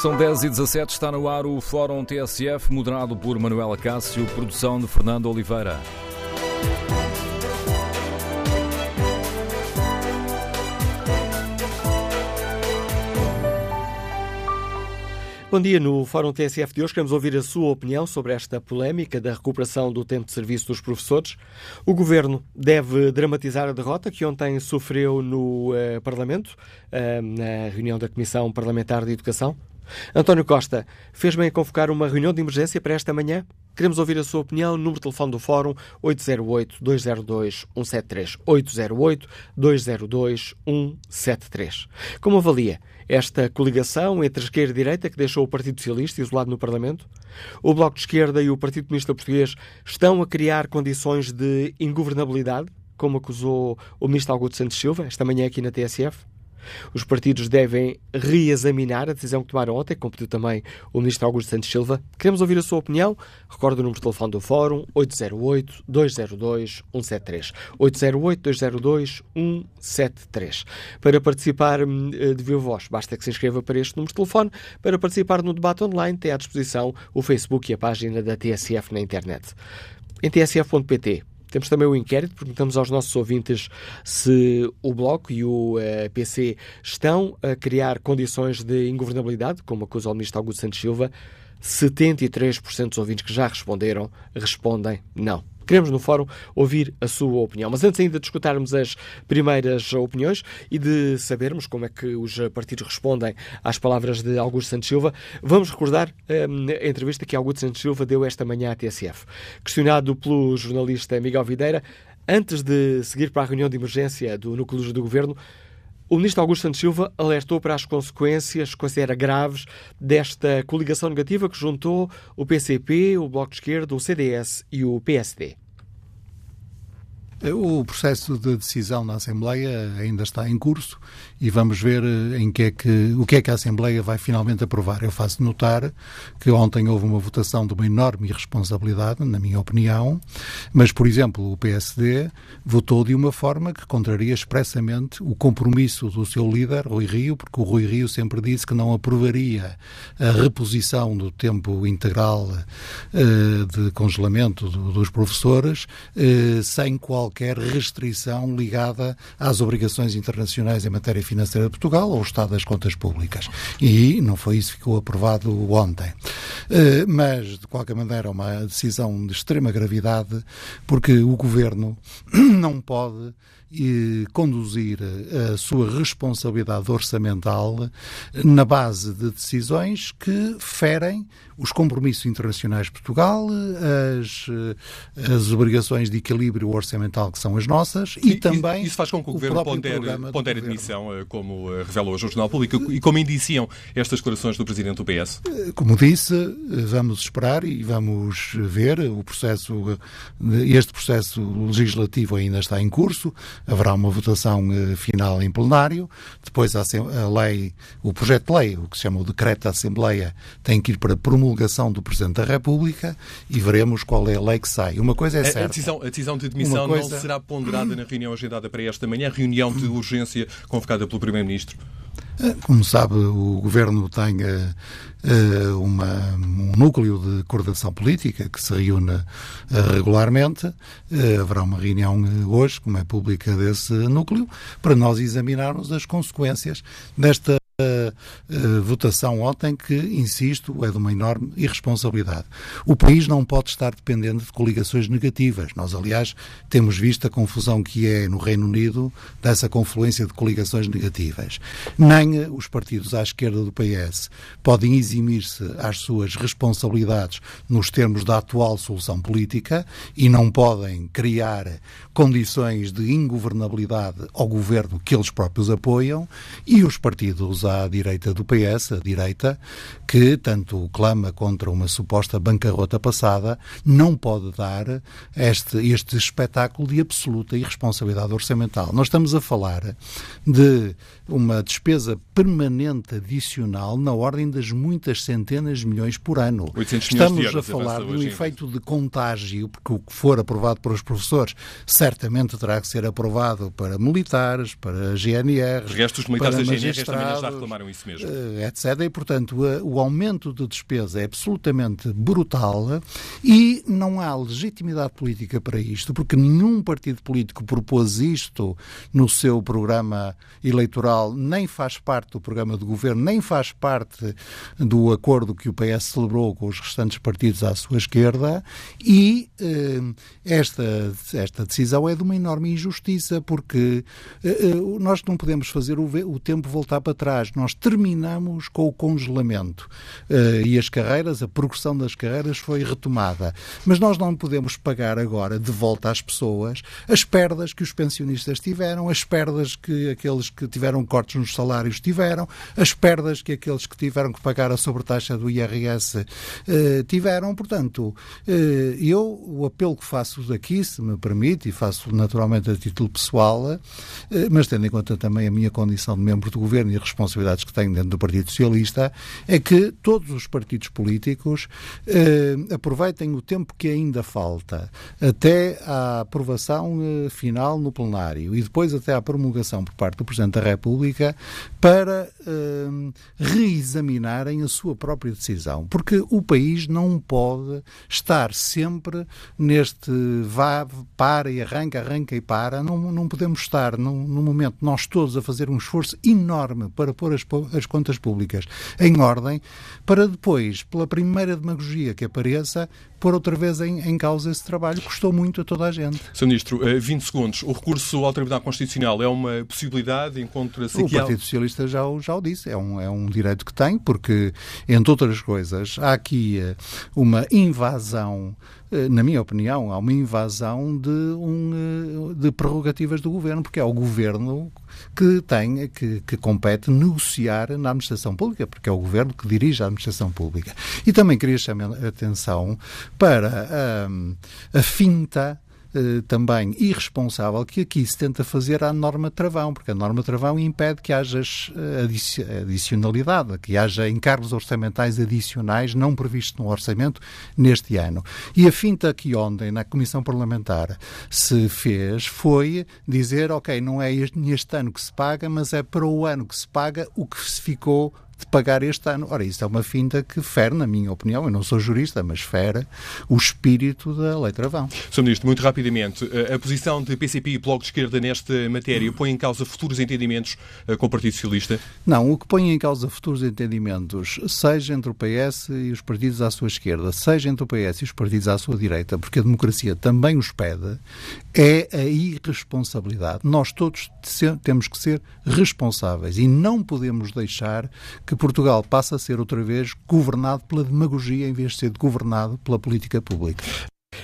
São 10 e 17 está no ar o Fórum TSF, moderado por Manuela Cássio, produção de Fernando Oliveira. Bom dia. No Fórum TSF de hoje queremos ouvir a sua opinião sobre esta polémica da recuperação do tempo de serviço dos professores. O Governo deve dramatizar a derrota que ontem sofreu no uh, Parlamento, uh, na reunião da Comissão Parlamentar de Educação. António Costa fez bem a convocar uma reunião de emergência para esta manhã? Queremos ouvir a sua opinião. Número de telefone do Fórum 808-202-173. 808-202-173. Como avalia esta coligação entre esquerda e direita que deixou o Partido Socialista isolado no Parlamento? O Bloco de Esquerda e o Partido Comunista Português estão a criar condições de ingovernabilidade, como acusou o Ministro Augusto Santos Silva esta manhã aqui na TSF? Os partidos devem reexaminar a decisão que tomaram ontem, como pediu também o Ministro Augusto Santos Silva. Queremos ouvir a sua opinião. Recordo o número de telefone do Fórum 808-202-173. 808-202-173. Para participar hum, de viva voz, basta que se inscreva para este número de telefone. Para participar no debate online, tem à disposição o Facebook e a página da TSF na internet. Em tsf.pt temos também o inquérito, perguntamos aos nossos ouvintes se o Bloco e o eh, PC estão a criar condições de ingovernabilidade, como acusa o ministro Augusto Santos Silva. 73% dos ouvintes que já responderam respondem não. Queremos no fórum ouvir a sua opinião. Mas antes ainda de escutarmos as primeiras opiniões e de sabermos como é que os partidos respondem às palavras de Augusto Santos Silva, vamos recordar hum, a entrevista que Augusto Santos Silva deu esta manhã à TSF. Questionado pelo jornalista Miguel Videira, antes de seguir para a reunião de emergência do Núcleo do Governo, o ministro Augusto Santos Silva alertou para as consequências, considera graves, desta coligação negativa que juntou o PCP, o Bloco de Esquerda, o CDS e o PSD. O processo de decisão na Assembleia ainda está em curso e vamos ver eh, em que é que, o que é que a Assembleia vai finalmente aprovar. Eu faço notar que ontem houve uma votação de uma enorme irresponsabilidade, na minha opinião, mas, por exemplo, o PSD votou de uma forma que contraria expressamente o compromisso do seu líder, Rui Rio, porque o Rui Rio sempre disse que não aprovaria a reposição do tempo integral uh, de congelamento do, dos professores uh, sem qual qualquer restrição ligada às obrigações internacionais em matéria financeira de Portugal ou ao Estado das Contas Públicas. E não foi isso que ficou aprovado ontem. Eh, mas, de qualquer maneira, é uma decisão de extrema gravidade, porque o Governo não pode e conduzir a sua responsabilidade orçamental na base de decisões que ferem os compromissos internacionais de Portugal, as, as obrigações de equilíbrio orçamental que são as nossas e, e também. Isso faz com que o, o Governo pondere, pondere admissão, eh, como eh, revela hoje o Jornal Público, e como indiciam estas declarações do Presidente do PS? Eh, como disse, vamos esperar e vamos ver. O processo, este processo legislativo ainda está em curso haverá uma votação uh, final em plenário, depois a, a, lei, o projeto de lei, o que se chama o decreto da Assembleia, tem que ir para promulgação do Presidente da República e veremos qual é a lei que sai. Uma coisa é certa. A decisão, a decisão de demissão coisa... não será ponderada na reunião agendada para esta manhã, reunião de urgência convocada pelo Primeiro-Ministro? Eh, como sabe, o Governo tem uh, uma, um núcleo de coordenação política que se reúne uh, regularmente. Haverá uma reunião hoje, como é pública, desse núcleo, para nós examinarmos as consequências desta uh, votação ontem que, insisto, é de uma enorme irresponsabilidade. O país não pode estar dependente de coligações negativas. Nós, aliás, temos visto a confusão que é no Reino Unido dessa confluência de coligações negativas. Nem os partidos à esquerda do PS podem eximir-se às suas responsabilidades nos termos da atual solução política e não podem criar condições de ingovernabilidade ao governo que eles próprios apoiam e os partidos à direita do PS, a direita, que tanto clama contra uma suposta bancarrota passada, não pode dar este, este espetáculo de absoluta irresponsabilidade orçamental. Nós estamos a falar de uma despesa permanente adicional na ordem das muitas centenas de milhões por ano. Estamos a falar de um efeito de contágio, porque o que for aprovado para os professores certamente terá que ser aprovado para militares, para GNR, Os restos militares para da GNR manhã já reclamaram isso mesmo. etc. E, portanto, o aumento de despesa é absolutamente brutal e não há legitimidade política para isto, porque nenhum partido político propôs isto no seu programa eleitoral, nem faz parte do programa de governo, nem faz parte do acordo que o PS celebrou com os restantes partidos à sua esquerda e eh, esta, esta decisão é de uma enorme injustiça, porque eh, eh nós não podemos fazer o, o, tempo voltar para trás. Nós terminamos com o congelamento eh, e as carreiras, a progressão das carreiras foi retomada. Mas nós não podemos pagar agora de volta às pessoas as perdas que os pensionistas tiveram, as perdas que aqueles que tiveram cortes nos salários tiveram, as perdas que aqueles que tiveram que pagar a sobretaxa do IRS eh, tiveram. Portanto, eh, eu o apelo que faço aqui, se me permite, e faço naturalmente a título pessoal, eh, mas tendo em conta também a minha condição de membro do governo e as responsabilidades que tenho dentro do Partido Socialista, é que todos os partidos políticos aproveitem o tempo que ainda falta até à aprovação final no plenário e depois até à promulgação por parte do Presidente da República para eh, reexaminarem a sua própria decisão. Porque o país não pode estar sempre neste vá, para e arranca, arranca e para. Não, não podemos estar no, no momento nós todos a fazer um esforço enorme para pôr as, as contas públicas em ordem, para depois, pela primeira demagogia que apareça, pôr outra vez em, em causa esse trabalho. Custou muito a toda a gente. Sr. Ministro, 20 eh, segundos. O recurso ao Tribunal Constitucional é uma possibilidade? Encontra-se O Partido Socialista já, já o disse. É um, é um direito que tem, porque, entre outras coisas, há aqui eh, uma invasão eh, na minha opinião, há uma invasão de, um, de prerrogativas do governo, porque é o governo que tem, que, que compete negociar na administração pública, porque é o governo que dirige a administração pública. E também queria chamar a atenção para a, a finta eh, também irresponsável que aqui se tenta fazer à norma travão, porque a norma travão impede que haja eh, adicionalidade, que haja encargos orçamentais adicionais não previstos no orçamento neste ano. E a finta que ontem na Comissão Parlamentar se fez foi dizer, ok, não é neste ano que se paga, mas é para o ano que se paga o que se ficou de pagar este ano. Ora, isso é uma finta que fere, na minha opinião, eu não sou jurista, mas fere o espírito da lei travão. Sr. Ministro, muito rapidamente, eh, a posição de PCP e Bloco de Esquerda nesta matéria põe em causa futuros entendimentos eh, com o Partido Socialista? Não, o que põe em causa futuros entendimentos, seja entre o PS e os partidos à sua esquerda, seja entre o PS e os partidos à sua direita, porque a democracia também os pede, é a irresponsabilidade. Nós todos temos que ser responsáveis e não podemos deixar que Portugal passe a ser outra vez governado pela demagogia em vez de ser governado pela política pública.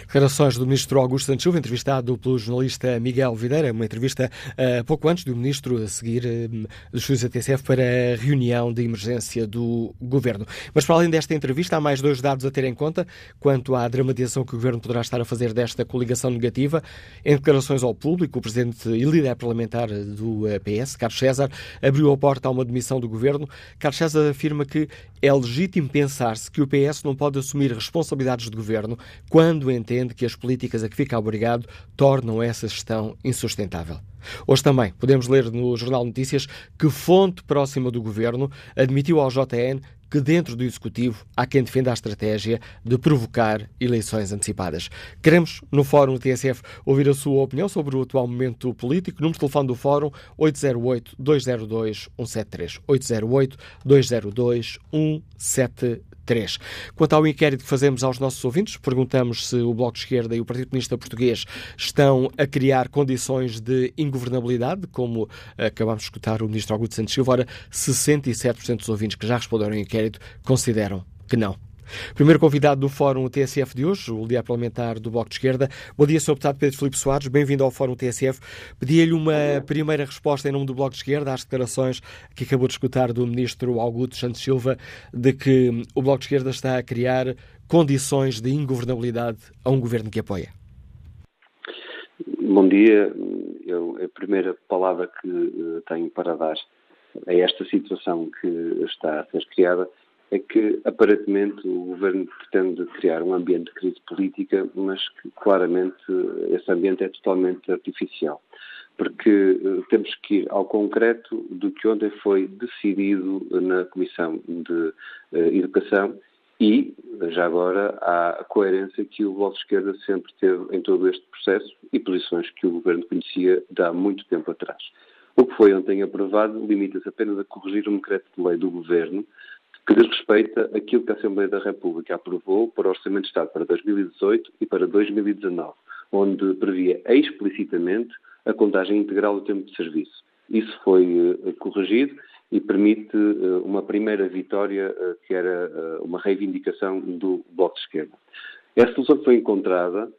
Declarações do ministro Augusto Santos Silva, entrevistado pelo jornalista Miguel Videira, uma entrevista uh, pouco antes do ministro a seguir uh, dos estudos da TCF para a reunião de emergência do governo. Mas para além desta entrevista, há mais dois dados a ter em conta quanto à dramatização que o governo poderá estar a fazer desta coligação negativa. Em declarações ao público, o presidente e líder parlamentar do eh, PS, Carlos César, abriu a porta a uma demissão do governo. Carlos César afirma que é legítimo pensar-se que o PS não pode assumir responsabilidades de governo quando entende que as políticas a que fica obrigado tornam essa gestão insustentável. Hoje também podemos ler no Jornal Notícias que fonte próxima do governo admitiu ao JN que dentro do Executivo há quem defenda a estratégia de provocar eleições antecipadas. Queremos, no Fórum TSF, ouvir a sua opinião sobre o atual momento político. Número de telefone do Fórum 808-202-173. 808-202-173. 3. Quanto ao inquérito que fazemos aos nossos ouvintes, perguntamos se o Bloco de Esquerda e o Partido Comunista Português estão a criar condições de ingovernabilidade, como acabamos de escutar o Ministro Augusto Santos Silva. Ora, 67% dos ouvintes que já responderam ao inquérito consideram que não. Primeiro convidado do Fórum TSF de hoje, o líder parlamentar do Bloco de Esquerda. Bom dia, Sr. Deputado Pedro Filipe Soares, bem-vindo ao Fórum TSF. Pedia-lhe uma primeira resposta em nome do Bloco de Esquerda às declarações que acabou de escutar do Ministro Augusto Santos Silva de que o Bloco de Esquerda está a criar condições de ingovernabilidade a um governo que apoia. Bom dia. Eu, a primeira palavra que eh, tenho para dar a esta situação que está a ser criada é que aparentemente o governo pretende criar um ambiente de crise política, mas que claramente esse ambiente é totalmente artificial. porque uh, temos que ir ao concreto do que ontem foi decidido na Comissão de uh, Educação e, já agora, a coerência que o Bloco de Esquerda sempre teve em todo este processo e posições que o Governo conhecia de há muito tempo atrás. O que foi ontem aprovado limita-se apenas a corrigir um decreto de lei do Governo que diz respeito àquilo que a Assembleia da República aprovou para o Orçamento de Estado para 2018 e para 2019, onde previa explicitamente a contagem integral do tempo de serviço. Isso foi uh, corrigido e permite uh, uma primeira vitória, uh, que era uma reivindicação do Bloco de Esquerda. Essa solução que foi encontrada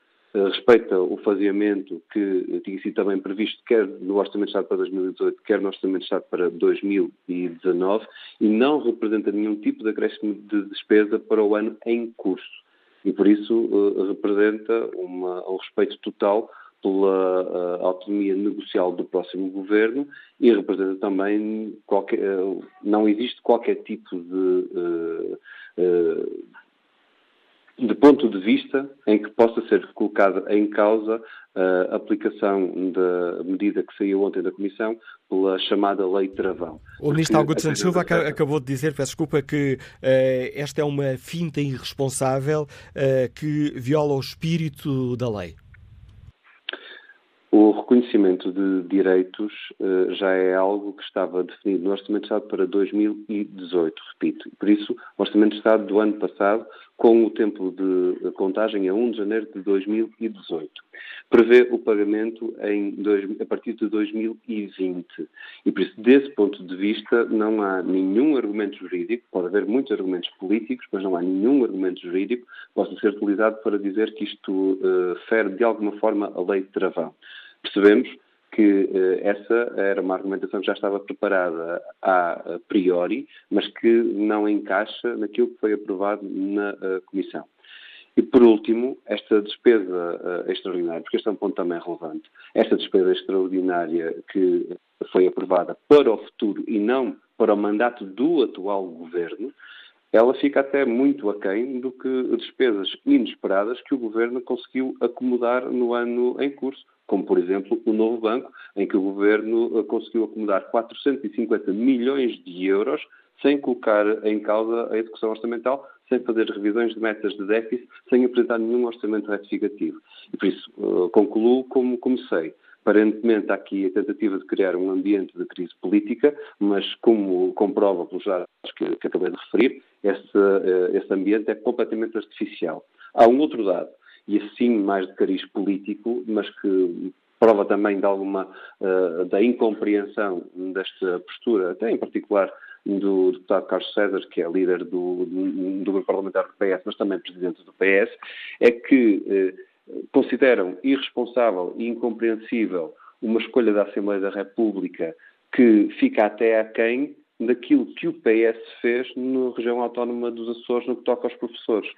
respeita o faseamento que tinha sido também previsto, quer no Orçamento de Estado para 2018, quer no Orçamento de Estado para 2019, e não representa nenhum tipo de acréscimo de despesa para o ano em curso. E por isso representa uma, um respeito total pela uh, autonomia negocial do próximo governo e representa também qualquer, uh, não existe qualquer tipo de, de ponto de vista em que possa ser colocada em causa a aplicação da medida que saiu ontem da Comissão pela chamada Lei Travão. O Ministro Augusto Santos Silva acabou de dizer, peço desculpa, que esta é uma finta irresponsável que viola o espírito da lei. O reconhecimento de direitos uh, já é algo que estava definido no Orçamento de Estado para 2018, repito. Por isso, o Orçamento de Estado do ano passado, com o tempo de contagem a 1 de janeiro de 2018, prevê o pagamento dois, a partir de 2020. E por isso, desse ponto de vista, não há nenhum argumento jurídico, pode haver muitos argumentos políticos, mas não há nenhum argumento jurídico que possa ser utilizado para dizer que isto uh, fere de alguma forma a lei de travão percebemos que eh, essa era uma argumentação que já estava preparada a priori, mas que não encaixa naquilo que foi aprovado na uh, Comissão. E, por último, esta despesa uh, extraordinária, porque este é um ponto também relevante, esta despesa extraordinária que foi aprovada para o futuro e não para o mandato do atual governo, ela fica até muito aquém do que despesas inesperadas que o governo conseguiu acomodar no ano em curso como por exemplo o novo banco, em que o governo eh, conseguiu acomodar 450 milhões de euros sem colocar em causa a execução orçamental, sem fazer revisões de metas de déficit, sem apresentar nenhum orçamento retificativo. E por isso uh, concluo como comecei. Aparentemente há aqui a tentativa de criar um ambiente de crise política, mas como comprova pelos dados que, que acabei de referir, esse, uh, esse ambiente é completamente artificial. Há um outro dado e assim mais de cariz político, mas que prova também de alguma uh, da incompreensão desta postura, até em particular do deputado Carlos César, que é líder do, do, do grupo parlamentar do PS, mas também presidente do PS, é que uh, consideram irresponsável e incompreensível uma escolha da Assembleia da República que fica até aquém daquilo que o PS fez na região autónoma dos Açores no que toca aos professores.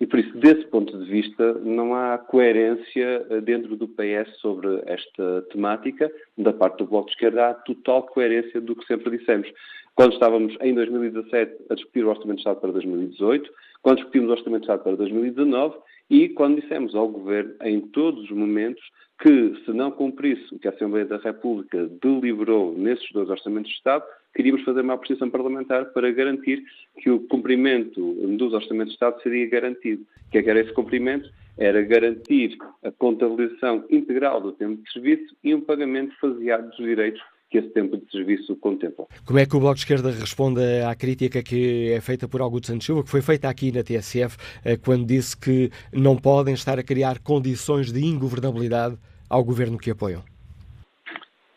E por isso, desse ponto de vista, não há coerência eh, dentro do PS sobre esta temática. Da parte do Bloco de Esquerda, há total coerência do que sempre dissemos. Quando estávamos em 2017 a discutir o Orçamento de Estado para 2018, quando discutimos o Orçamento de Estado para 2019 e quando dissemos ao Governo, em todos os momentos, que se não cumprisse o que a Assembleia da República deliberou nesses dois Orçamentos de Estado, queríamos fazer uma apreciação parlamentar para garantir que o cumprimento dos orçamentos de Estado seria garantido. O que é que era esse cumprimento? Era garantir a contabilização integral do tempo de serviço e um pagamento faseado dos direitos que esse tempo de serviço contempla. Como é que o Bloco de Esquerda responde à crítica que é feita por Augusto Santos Silva, que foi feita aqui na TSF, eh, quando disse que não podem estar a criar condições de ingovernabilidade ao governo que apoiam?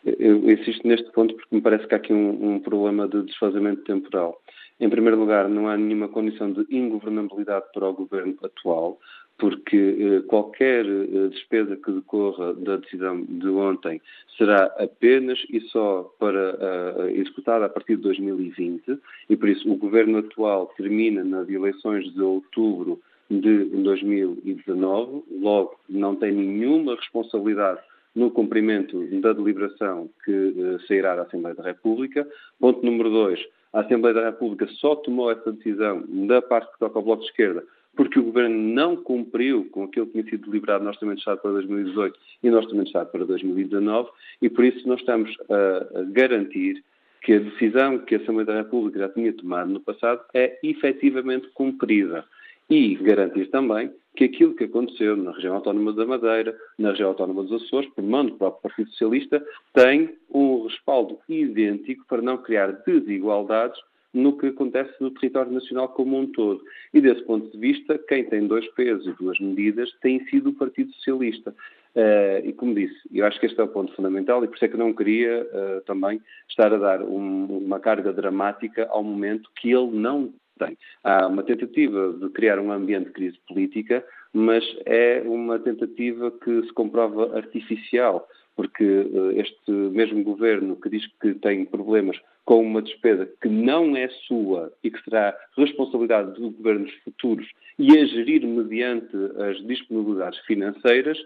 Eu insisto neste ponto porque me parece que há aqui um, um, problema de desfazamento temporal. Em primeiro lugar, não há nenhuma condição de ingovernabilidade para o governo atual, porque eh, qualquer eh, despesa que decorra da decisão de ontem será apenas e só para uh, executada a partir de 2020 e por isso o governo atual termina nas eleições de outubro de 2019, logo não tem nenhuma responsabilidade no cumprimento da deliberação que uh, sairá da Assembleia da República. Ponto número dois, a Assembleia da República só tomou essa decisão da parte que toca ao Bloco de Esquerda porque o Governo não cumpriu com aquilo que tinha sido deliberado no Orçamento de Estado para 2018 e no Orçamento de Estado para 2019, e por isso nós estamos a, a garantir que a decisão que a Assembleia da República já tinha tomado no passado é efetivamente cumprida. E garantir também que aquilo que aconteceu na região autónoma da Madeira, na região autónoma dos Açores, por mão do próprio Partido Socialista, tem um respaldo idêntico para não criar desigualdades no que acontece no território nacional como um todo. E desse ponto de vista, quem tem dois pesos e duas medidas tem sido o Partido Socialista. Uh, e como disse, eu acho que este é o ponto fundamental e por isso é que não queria uh, também estar a dar um, uma carga dramática ao momento que ele não tem. Há uma tentativa de criar um ambiente de crise política, mas é uma tentativa que se comprova artificial, porque uh, este mesmo governo que diz que tem problemas com uma despesa que não é sua e que será responsabilidade dos governos futuros e a gerir mediante as disponibilidades financeiras,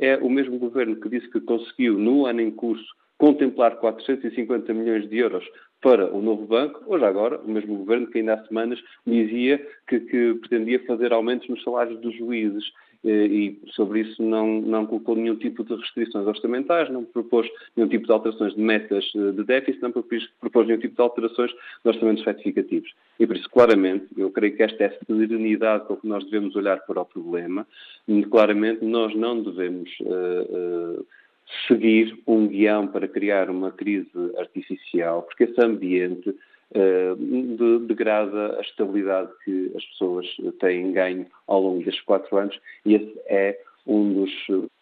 é o mesmo governo que disse que conseguiu, no ano em curso, contemplar 450 milhões de euros para o novo banco, hoje agora, o mesmo governo que ainda há semanas dizia que, que pretendia fazer aumentos nos salários dos juízes. Eh, e sobre isso não, não colocou nenhum tipo de restrições orçamentais, não propôs nenhum tipo de alterações de metas eh, de déficit, não propôs, propôs nenhum tipo de alterações de orçamentos retificativos. E por isso, claramente, eu creio que esta é a serenidade com que nós devemos olhar para o problema. Claramente, nós não devemos uh, uh, seguir um guião para criar uma crise artificial, porque esse ambiente eh, degrada a estabilidade que as pessoas têm ganho ao longo destes quatro anos e esse é um dos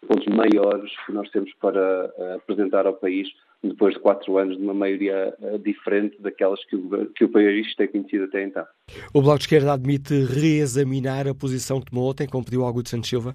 pontos maiores que nós temos para eh, apresentar ao país depois de quatro anos de uma maioria eh, diferente daquelas que o, que o país tem conhecido até então. O Bloco de Esquerda admite reexaminar a posição que tomou ontem, como pediu Augusto Santos Silva?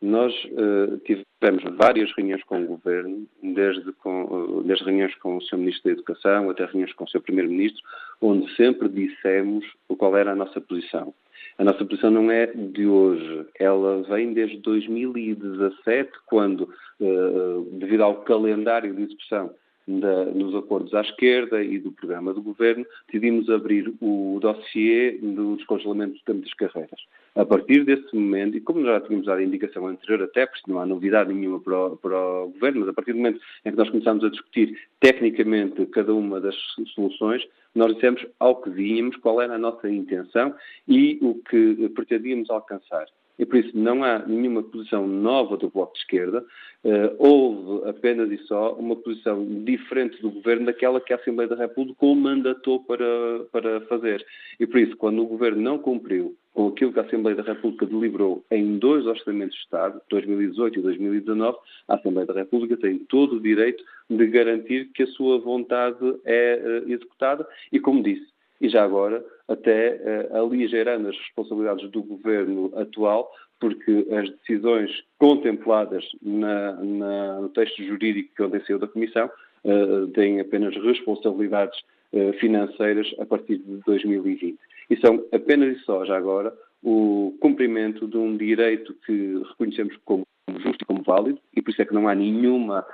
Nós uh, tivemos várias reuniões com o Governo, desde, com, uh, desde reuniões com o Sr. Ministro da Educação até reuniões com o Sr. Primeiro-Ministro, onde sempre dissemos qual era a nossa posição. A nossa posição não é de hoje, ela vem desde 2017, quando, uh, devido ao calendário de execução da, acordos à esquerda e do programa do governo, decidimos abrir o dossiê do descongelamento das carreiras. A partir desse momento, e como já tínhamos dado a indicação anterior, até porque não há novidade nenhuma para o, para o governo, mas a partir do momento em que nós começámos a discutir tecnicamente cada uma das soluções, nós dissemos ao que vínhamos, qual era a nossa intenção e o que pretendíamos alcançar e por isso não há nenhuma posição nova do Bloco de Esquerda, uh, houve apenas e só uma posição diferente do Governo daquela que a Assembleia da República o mandatou para, para fazer. E por isso, quando o Governo não cumpriu com aquilo que a Assembleia da República deliberou em dois orçamentos de Estado, 2018 e 2019, a Assembleia da República tem todo o direito de garantir que a sua vontade é uh, executada e, como disse, e já agora até uh, aligerando as responsabilidades do governo atual, porque as decisões contempladas na, na, no texto jurídico que ontem saiu da Comissão uh, têm apenas responsabilidades uh, financeiras a partir de 2020. E são apenas e só, já agora, o cumprimento de um direito que reconhecemos como justo e como válido, e por isso é que não há nenhuma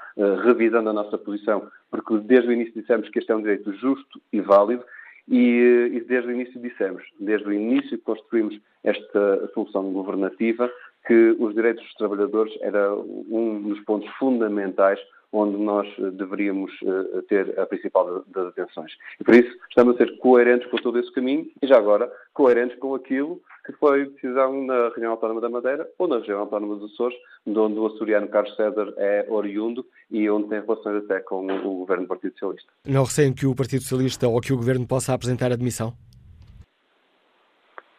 revisão da nossa posição, porque desde o início dissemos que este é um direito justo e válido, e, e, desde o início dissemos, desde o início construímos esta solução governativa, que os direitos dos trabalhadores era um dos pontos fundamentais onde nós deveríamos uh, ter a principal das atenções. E por isso estamos a ser coerentes com todo esse caminho e já agora coerentes com aquilo que foi decisão na região autónoma da Madeira ou na região autónoma dos Açores, de onde o açoriano Carlos César é oriundo e onde tem relações até com o governo do Partido Socialista. Não recém que o Partido Socialista ou que o governo possa apresentar admissão?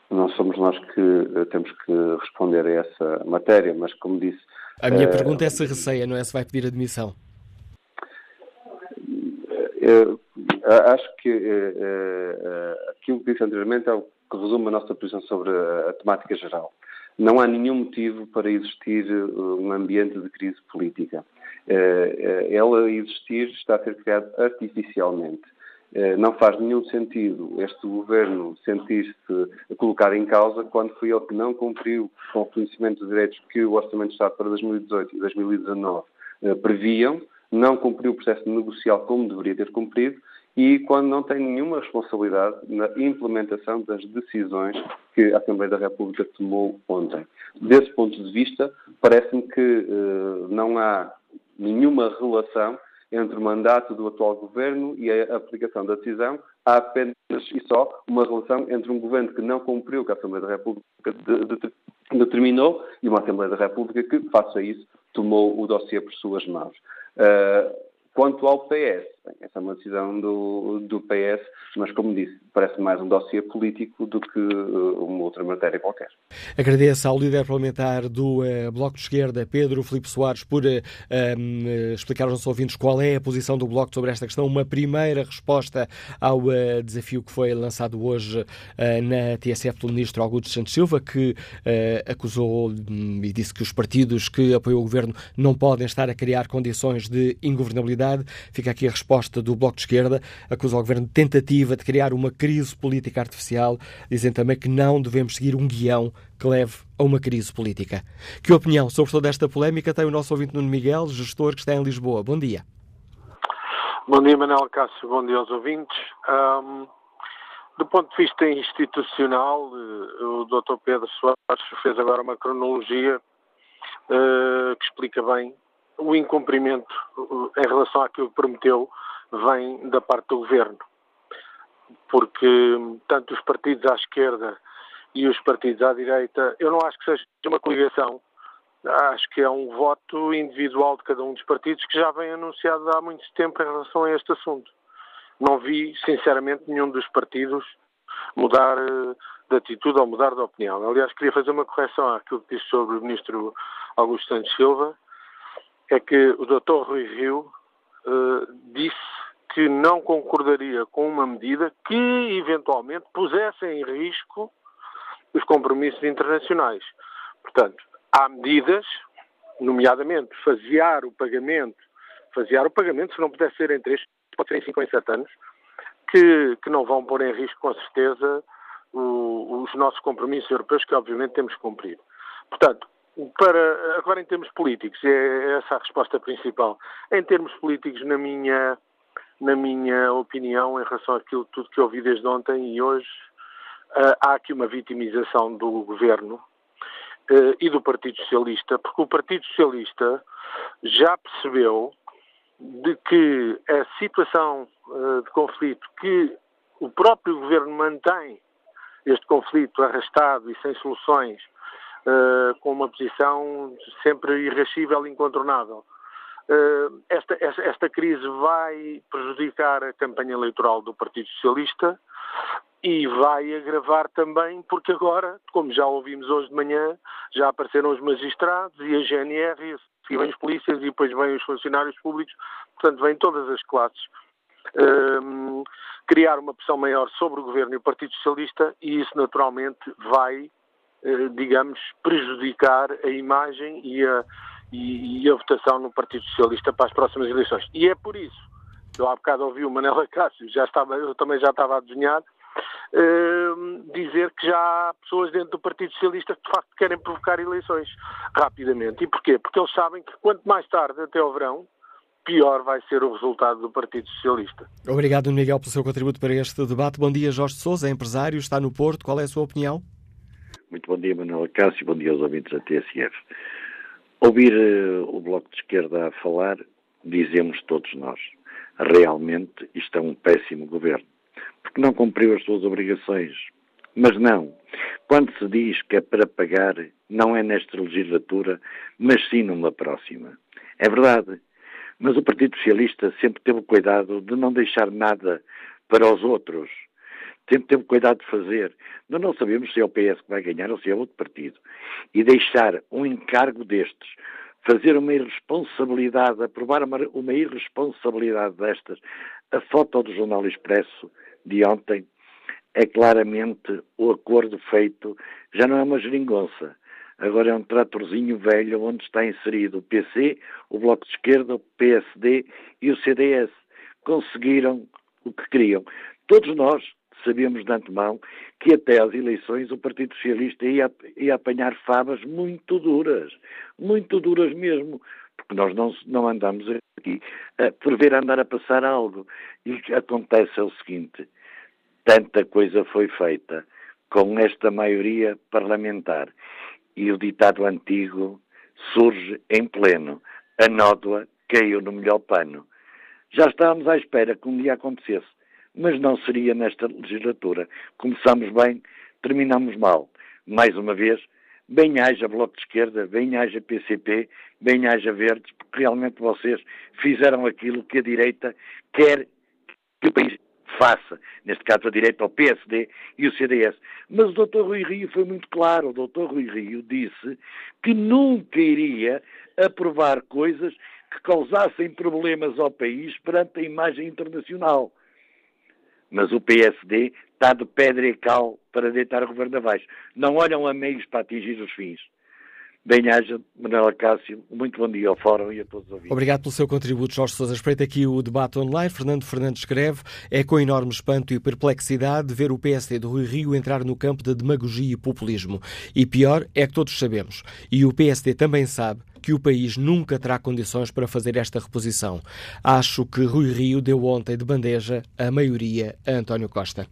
Não somos nós que eh, temos que responder a essa matéria, mas como disse. A minha é... pergunta é se receia, não é se vai pedir admissão. Eu, acho que uh, aquilo que disse anteriormente é o que resume a nossa posição sobre a, a temática geral. Não há nenhum motivo para existir um ambiente de crise política. Uh, ela existir está a ser criada artificialmente. Não faz nenhum sentido este governo sentir-se colocar em causa quando foi ele que não cumpriu com o reconhecimento dos direitos que o Orçamento de Estado para 2018 e 2019 previam, não cumpriu o processo negocial como deveria ter cumprido e quando não tem nenhuma responsabilidade na implementação das decisões que a Assembleia da República tomou ontem. Desse ponto de vista, parece-me que uh, não há nenhuma relação entre o mandato do atual governo e a aplicação da decisão, há apenas e só uma relação entre um governo que não cumpriu o que a Assembleia da República de, de, determinou e uma Assembleia da República que, face a isso, tomou o dossiê por suas mãos. Uh, quanto ao PS, bem, essa é uma decisão do, do PS, mas como disse, parece mais um dossiê político do que uh, uma outra matéria qualquer. Agradeço ao líder parlamentar do uh, Bloco de Esquerda, Pedro Filipe Soares, por uh, um, explicar aos nossos ouvintes qual é a posição do Bloco sobre esta questão. Uma primeira resposta ao desafio que foi lançado hoje na TSF pelo ministro Augusto Santos Silva, que acusou um, e disse que os partidos que apoiam o governo não podem estar a criar condições de ingovernabilidade. Fica aqui a resposta do Bloco de Esquerda, acusa o governo de tentativa de criar uma crise política artificial, dizem também que não devemos seguir um guião que leve a uma crise política. Que opinião sobre toda esta polémica tem o nosso ouvinte Nuno Miguel, gestor que está em Lisboa? Bom dia. Bom dia, Manuel Cássio. Bom dia aos ouvintes. Um, do ponto de vista institucional, eh, o Dr. Pedro Soares fez agora uma cronologia uh, que explica bem o incumprimento em relação àquilo que prometeu vem da parte do governo porque tanto os partidos à esquerda e os partidos à direita, eu não acho que seja uma coligação. Acho que é um voto individual de cada um dos partidos que já vem anunciado há muito tempo em relação a este assunto. Não vi, sinceramente, nenhum dos partidos mudar eh, de atitude ou mudar de opinião. Aliás, queria fazer uma correção àquilo que disse sobre o ministro Augusto Santos Silva, é que o Dr. Rui Rio uh, disse que não concordaria com uma medida que eventualmente pusesse em risco os compromissos internacionais. Portanto, há medidas, nomeadamente fasear o pagamento, fasear o pagamento, se não puder ser em três, pode ser em cinco ou em sete anos, que, que não vão pôr em risco, com certeza, o, os nossos compromissos europeus, que obviamente temos que cumprir. Portanto, para, agora em termos políticos, é essa a resposta principal. Em termos políticos, na minha na minha opinião, em relação àquilo tudo que ouvi desde ontem e hoje, uh, há aqui uma vitimização do governo uh, e do Partido Socialista, porque o Partido Socialista já percebeu de que a situação uh, de conflito que o próprio governo mantém este conflito arrastado e sem soluções, com uma posição sempre irrascível e incontornável, eh, esta, esta, esta, crise vai prejudicar a campanha eleitoral do Partido Socialista e vai agravar também, porque agora, como já ouvimos hoje de manhã, já apareceram os magistrados e a GNR, e vêm os polícias e depois vêm os funcionários públicos, portanto, vêm todas as classes. Um, ehm, criar uma pressão maior sobre o governo e o Partido Socialista e isso naturalmente vai, uh, digamos, prejudicar a imagem e a, e, e, a votação no Partido Socialista para as próximas eleições. E é por isso, eu há bocado ouvi o Manela Cássio, já estava, eu também já estava a desenhar, uh, dizer que já há pessoas dentro do Partido Socialista que de facto querem provocar eleições rapidamente. E porquê? Porque eles sabem que quanto mais tarde, até ao verão, pior vai ser o resultado do Partido Socialista. Obrigado, Miguel, pelo seu contributo para este debate. Bom dia, Jorge Souza, empresário, está no Porto. Qual é a sua opinião? Muito bom dia, Manuel Cássio. Bom dia aos ouvintes da TSF. Ouvir uh, o Bloco de Esquerda a falar, dizemos todos nós, realmente isto é um péssimo governo, porque não cumpriu as suas obrigações. Mas não, quando se diz que é para pagar, não é nesta legislatura, mas sim numa próxima. É verdade, mas o Partido Socialista sempre teve cuidado de não deixar nada para os outros sempre teve cuidado de fazer. Nós não sabemos se é o PS que vai ganhar ou se é outro partido. E deixar um encargo destes, fazer uma irresponsabilidade, aprovar uma, uma irresponsabilidade destas, a foto do Jornal Expresso de ontem é claramente o acordo feito, já não é uma geringonça, agora é um tratorzinho velho onde está inserido o PC, o Bloco de Esquerda, o PSD e o CDS. Conseguiram o que queriam. Todos nós sabíamos de antemão que até às eleições o Partido Socialista ia, ia apanhar favas muito duras, muito duras mesmo, porque nós não, não andamos aqui uh, por ver andar a passar algo. E o que acontece é o seguinte: tanta coisa foi feita com esta maioria parlamentar e o ditado antigo surge em pleno. A nódoa caiu no melhor pano. Já estávamos à espera que um dia acontecesse, mas não seria nesta legislatura. Começamos bem, terminamos mal. Mais uma vez, bem haja Bloco de Esquerda, bem haja PCP, bem haja Verdes, porque realmente vocês fizeram aquilo que a direita quer que o país faça, neste caso a direita ao PSD e o CDS. Mas o Dr. Rui Rio foi muito claro, o Dr. Rui Rio disse que nunca iria aprovar coisas que causassem problemas ao país perante a imagem internacional. Mas o PSD está de pedra e cal para deitar o governo abaixo. Não olham a meios para atingir os fins. Bem-haja, Manuela Cássio. Muito bom dia ao Fórum e a todos os ouvintes. Obrigado pelo seu contributo, Jorge Sousa. Espreita aqui o debate online. Fernando Fernandes escreve: É com enorme espanto e perplexidade ver o PSD do Rui Rio entrar no campo da demagogia e populismo. E pior é que todos sabemos, e o PSD também sabe, que o país nunca terá condições para fazer esta reposição. Acho que Rui Rio deu ontem de bandeja a maioria a António Costa.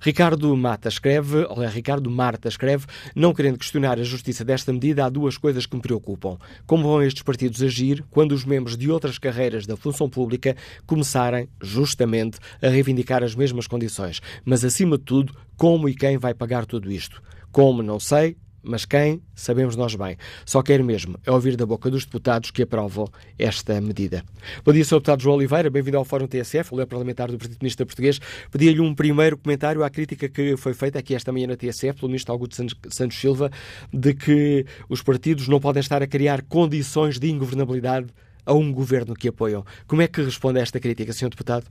Ricardo Mata escreve, olha, Ricardo Marta escreve, não querendo questionar a justiça desta medida, há duas coisas que me preocupam. Como vão estes partidos agir quando os membros de outras carreiras da função pública começarem, justamente, a reivindicar as mesmas condições? Mas, acima de tudo, como e quem vai pagar tudo isto? Como, não sei, mas quem, sabemos nós bem. Só quero mesmo é ouvir da boca dos deputados que aprovam esta medida. Bom dia, Sr. Deputado João Oliveira, bem-vindo ao Fórum TSF, o parlamentar do Partido Comunista Português. Pedia-lhe um primeiro comentário à crítica que foi feita aqui esta manhã na TSF pelo Ministro Augusto Santos Silva de que os partidos não podem estar a criar condições de ingovernabilidade a um governo que apoiam. Como é que responde a esta crítica, Sr. Deputado?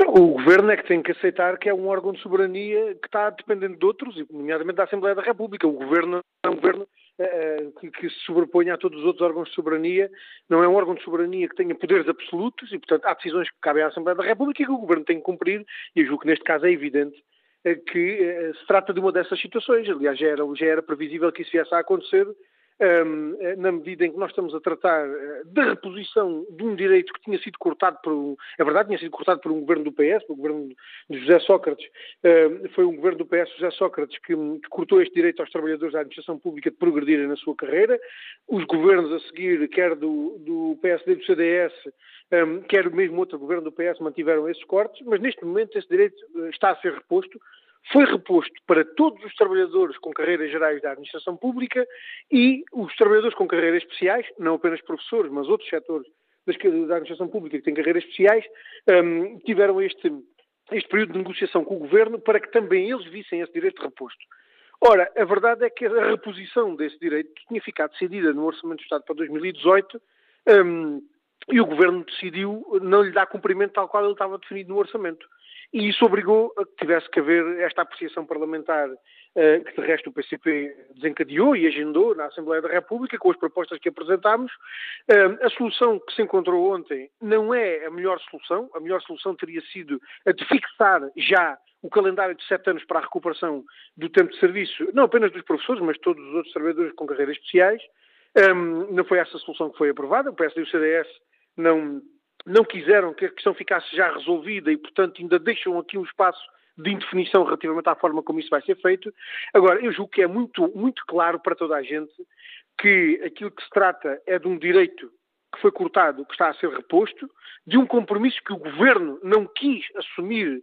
O governo é que tem que aceitar que é um órgão de soberania que está dependente de outros, nomeadamente da Assembleia da República. O governo é um governo uh, que, que, se sobreponha a todos os outros órgãos de soberania, não é um órgão de soberania que tenha poderes absolutos e, portanto, há decisões que cabem à Assembleia da República e que o governo tem que cumprir, e eu julgo que neste caso é evidente uh, que se trata de uma dessas situações. Aliás, já era, já era previsível que isso viesse a acontecer na medida em que nós estamos a tratar eh, da reposição de um direito que tinha sido cortado por um, é verdade, tinha sido cortado por um governo do PS, um governo de José Sócrates, foi um governo do PS, José Sócrates, que, que, cortou este direito aos trabalhadores da administração pública de progredirem na sua carreira. Os governos a seguir, quer do, do PSD e do CDS, quer mesmo outro governo do PS, mantiveram esses cortes, mas neste momento esse direito eh, está a ser reposto foi reposto para todos os trabalhadores com carreiras gerais da administração pública e os trabalhadores com carreiras especiais, não apenas professores, mas outros setores da administração pública que têm carreiras especiais, um, tiveram este, este período de negociação com o governo para que também eles vissem esse direito reposto. Ora, a verdade é que a reposição desse direito tinha ficado decidida no Orçamento do Estado para 2018 um, e o governo decidiu não lhe dar cumprimento tal qual ele estava definido no Orçamento e isso obrigou a que tivesse que haver esta apreciação parlamentar eh, que de resto o PCP desencadeou e agendou na Assembleia da República com as propostas que apresentámos. Eh, a solução que se encontrou ontem não é a melhor solução. A melhor solução teria sido a de fixar já o calendário de sete anos para a recuperação do tempo de serviço, não apenas dos professores, mas todos os outros trabalhadores com carreiras especiais. Eh, não foi essa a solução que foi aprovada. O PSD e o CDS não não quiseram que a questão ficasse já resolvida e, portanto, ainda deixam aqui um espaço de indefinição relativamente à forma como isso vai ser feito. Agora, eu julgo que é muito, muito claro para toda a gente que aquilo que se trata é de um direito que foi cortado, que está a ser reposto, de um compromisso que o governo não quis assumir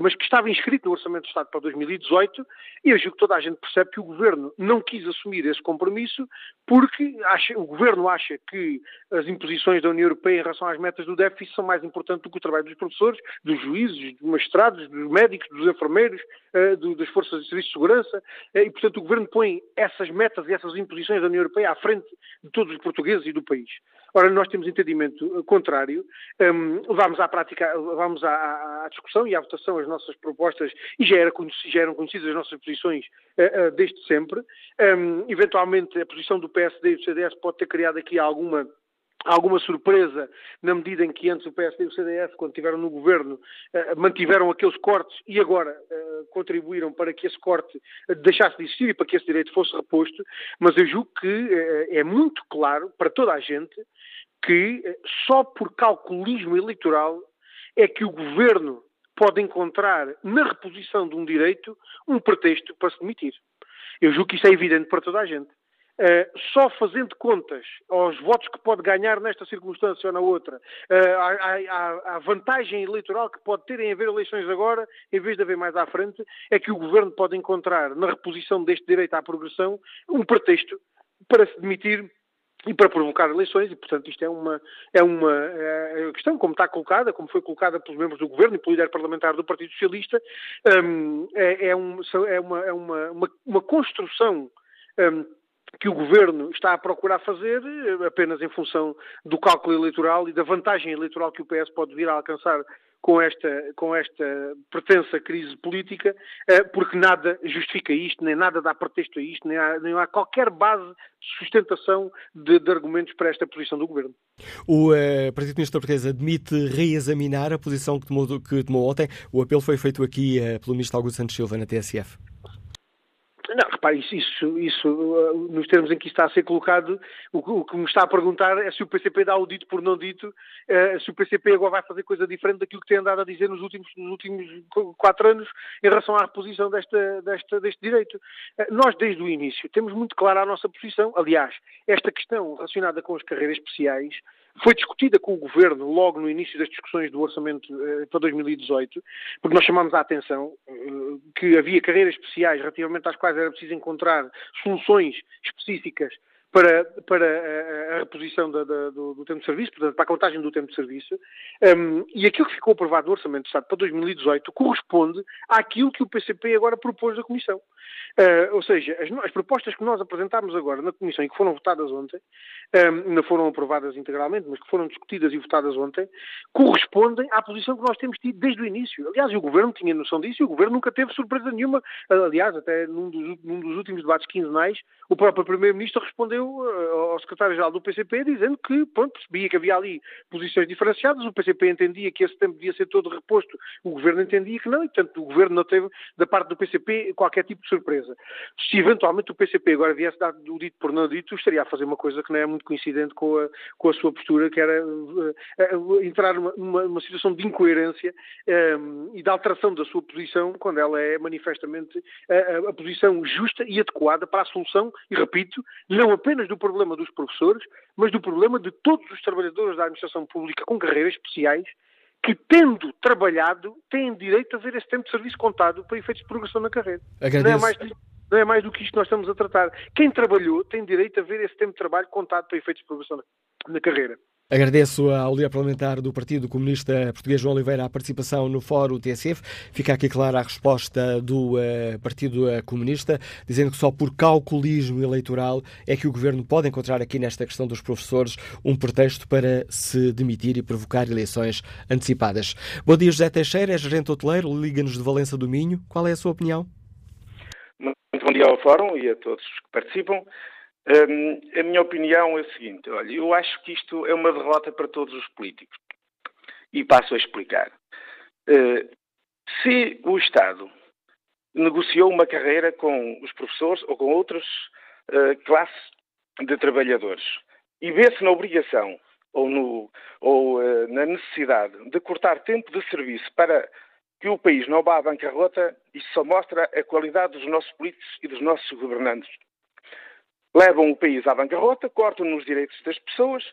mas que estava inscrito no Orçamento do Estado para 2018, e eu julgo que toda a gente percebe que o Governo não quis assumir esse compromisso porque acha, o Governo acha que as imposições da União Europeia em relação às metas do déficit são mais importantes do que o trabalho dos professores, dos juízes, dos magistrados, dos médicos, dos enfermeiros, eh, das forças de serviço de segurança, eh, e portanto o Governo põe essas metas e essas imposições da União Europeia à frente de todos os portugueses e do país. Ora, nós temos entendimento contrário, um, vamos à prática, à, à discussão e à votação as nossas propostas e já, era, já eram conhecidas as nossas posições uh, uh, desde sempre. Um, eventualmente, a posição do PSD e do CDS pode ter criado aqui alguma alguma surpresa na medida em que antes o PSD e o CDS, quando estiveram no governo, mantiveram aqueles cortes e agora contribuíram para que esse corte deixasse de existir e para que esse direito fosse reposto, mas eu julgo que é muito claro para toda a gente que só por calculismo eleitoral é que o governo pode encontrar na reposição de um direito um pretexto para se demitir. Eu julgo que isso é evidente para toda a gente. Uh, só fazendo contas aos votos que pode ganhar nesta circunstância ou na outra, uh, à, vantagem eleitoral que pode ter em haver eleições agora, em vez de haver mais à frente, é que o governo pode encontrar na reposição deste direito à progressão um pretexto para se demitir e para provocar eleições, e portanto isto é uma, é uma é questão, como está colocada, como foi colocada pelos membros do Governo e pelo líder parlamentar do Partido Socialista, um, é, é, um, é, uma, é uma, uma, uma construção um, que o Governo está a procurar fazer apenas em função do cálculo eleitoral e da vantagem eleitoral que o PS pode vir a alcançar com esta, com esta pretensa crise política, eh, porque nada justifica isto, nem nada dá pretexto a isto, nem há, nem há qualquer base de sustentação de, de, argumentos para esta posição do Governo. O uh, Partido Ministro Português admite reexaminar a posição que tomou, que tomou ontem. O apelo foi feito aqui uh, pelo Ministro Augusto Santos Silva na TSF. Não, repare, isso, isso, isso, uh, nos termos em que está a ser colocado, o, o, que me está a perguntar é se o PCP dá o dito por não dito, uh, se o PCP agora vai fazer coisa diferente daquilo que tem andado a dizer nos últimos, nos últimos quatro anos em relação à reposição desta, desta, deste direito. Uh, nós, desde o início, temos muito clara a nossa posição. Aliás, esta questão relacionada com as carreiras especiais foi discutida com o Governo logo no início das discussões do orçamento eh, para 2018, porque nós chamámos a atenção eh, que havia carreiras especiais relativamente às quais era preciso encontrar soluções específicas para, para a, a reposição da, da, do, do, tempo de serviço, portanto, para a contagem do tempo de serviço, um, e aquilo que ficou aprovado no Orçamento de Estado para 2018 corresponde àquilo que o PCP agora propôs da Comissão. Uh, ou seja, as, as, propostas que nós apresentámos agora na Comissão e que foram votadas ontem, um, não foram aprovadas integralmente, mas que foram discutidas e votadas ontem, correspondem à posição que nós temos tido desde o início. Aliás, o Governo tinha noção disso e o Governo nunca teve surpresa nenhuma. Aliás, até num dos, num dos últimos debates quinzenais, o próprio Primeiro-Ministro respondeu uh, ao Secretário-Geral do PCP dizendo que, pronto, percebia que havia ali posições diferenciadas, o PCP entendia que esse tempo devia ser todo reposto, o Governo entendia que não, e portanto o Governo não teve, da parte do PCP, qualquer tipo de surpresa. Se eventualmente o PCP agora viesse dar o dito por não dito, estaria a fazer uma coisa que não é muito coincidente com a, com a sua postura, que era uh, entrar numa, numa, situação de incoerência um, e de alteração da sua posição, quando ela é manifestamente a, a, posição justa e adequada para a solução, e repito, não apenas do problema dos professores, mas do problema de todos os trabalhadores da administração pública com carreiras especiais que, tendo trabalhado, têm direito a ver esse tempo de serviço contado para efeitos de progressão na carreira. Não é, mais, não é mais do que isto que nós estamos a tratar. Quem trabalhou tem direito a ver esse tempo de trabalho contado para efeitos de progressão na, na carreira. Agradeço ao líder parlamentar do Partido Comunista Português, João Oliveira, a participação no Fórum TSF. Fica aqui clara a resposta do uh, Partido eh, Comunista, dizendo que só por calculismo eleitoral é que o governo pode encontrar aqui nesta questão dos professores um pretexto para se demitir e provocar eleições antecipadas. Bom dia, José Teixeira, é gerente hoteleiro, liga-nos de Valença do Minho. Qual é a sua opinião? Muito bom dia ao Fórum e a todos que participam. A minha opinião é a seguinte: olha, eu acho que isto é uma derrota para todos os políticos. E passo a explicar. Uh, se o Estado negociou uma carreira com os professores ou com outras uh, classes de trabalhadores e vê-se na obrigação ou, no, ou uh, na necessidade de cortar tempo de serviço para que o país não vá à bancarrota, isso só mostra a qualidade dos nossos políticos e dos nossos governantes levam o país à bancarrota, cortam nos direitos das pessoas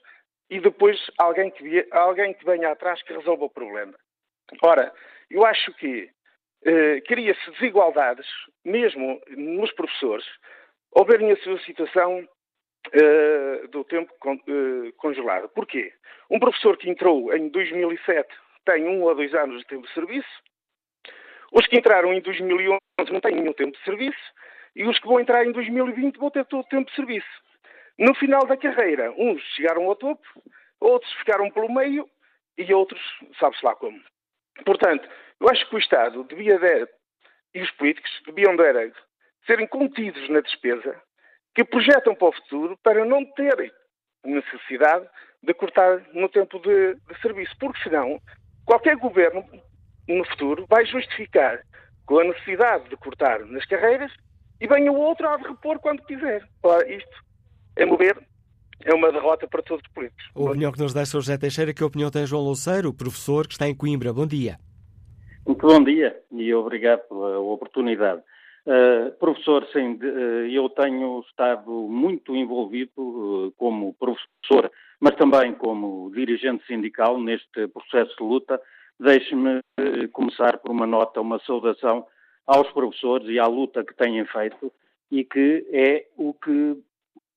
e depois alguém que, alguém que venha atrás que resolva o problema. Ora, eu acho que eh, cria-se desigualdades, mesmo nos professores, ao verem a sua situação eh, do tempo con, eh, congelado. Porquê? Um professor que entrou em 2007 tem um ou dois anos de tempo de serviço, os que entraram em 2011 não têm nenhum tempo de serviço, e os que vão entrar em 2020 vão ter todo o tempo de serviço. No final da carreira, uns chegaram ao topo, outros ficaram pelo meio e outros, sabe-se lá como. Portanto, eu acho que o Estado devia dar, e os políticos deviam dar, serem contidos na despesa que projetam para o futuro para não terem necessidade de cortar no tempo de, de serviço, porque senão qualquer governo no futuro vai justificar com a necessidade de cortar nas carreiras e venha o outro a repor quando quiser. Ora, isto, a meu ver, é uma derrota para todos os políticos. A opinião que nos deixa o José Teixeira, que a opinião tem João Louceiro, professor que está em Coimbra. Bom dia. Muito bom dia e obrigado pela oportunidade. Uh, professor, sim, uh, eu tenho estado muito envolvido uh, como professor, mas também como dirigente sindical neste processo de luta. Deixe-me começar por uma nota, uma saudação aos professores e à luta que têm feito e que é o que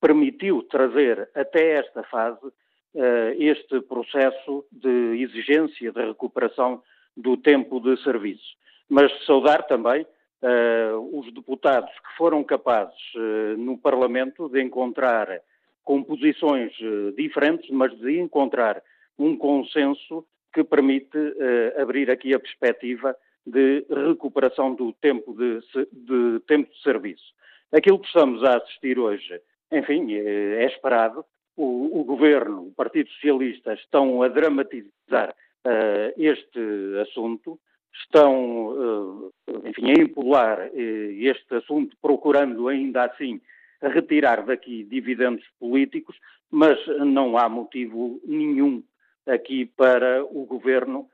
permitiu trazer até esta fase este processo de exigência de recuperação do tempo de serviço. Mas saudar também uh, os deputados que foram capazes uh, no Parlamento de encontrar composições uh, diferentes, mas de encontrar um consenso que permite abrir aqui a perspectiva de recuperação do tempo de, de, tempo de serviço. Aquilo que estamos a assistir hoje, enfim, é esperado. O, o Governo, o Partido Socialista estão a dramatizar uh, este assunto, estão, uh, enfim, a empolar uh, este assunto, procurando ainda assim retirar daqui dividendos políticos, mas não há motivo nenhum aqui para o governo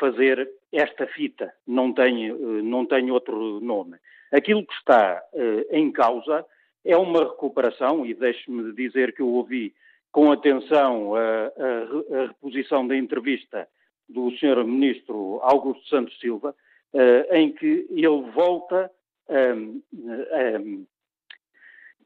fazer esta fita, não tem, não tem outro nome. Aquilo que está em causa é uma recuperação, e deixe-me dizer que eu ouvi com atenção a, a, a reposição da entrevista do Sr. Ministro Augusto Santos Silva, uh, em que ele volta, um, um,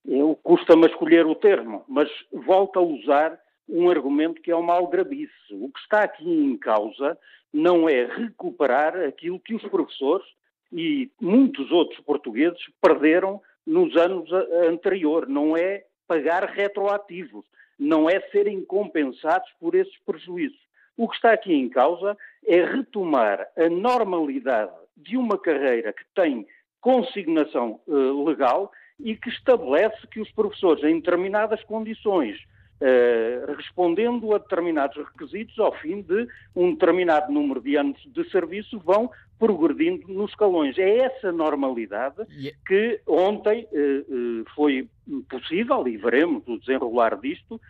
eu custa-me escolher o termo, mas volta a usar um argumento que é uma aldrabice. O que está aqui em causa não é recuperar aquilo que os professores e muitos outros portugueses perderam nos anos anteriores, não é pagar retroativos não é serem compensados por esses prejuízos. O que está aqui em causa é retomar a normalidade de uma carreira que tem consignação uh, legal e que estabelece que os professores, em determinadas condições, uh, respondendo a determinados requisitos, ao fim de um determinado número de anos de serviço, vão progredindo nos escalões. É essa normalidade é- que ontem uh, foi possível, e veremos o desenrolar disto,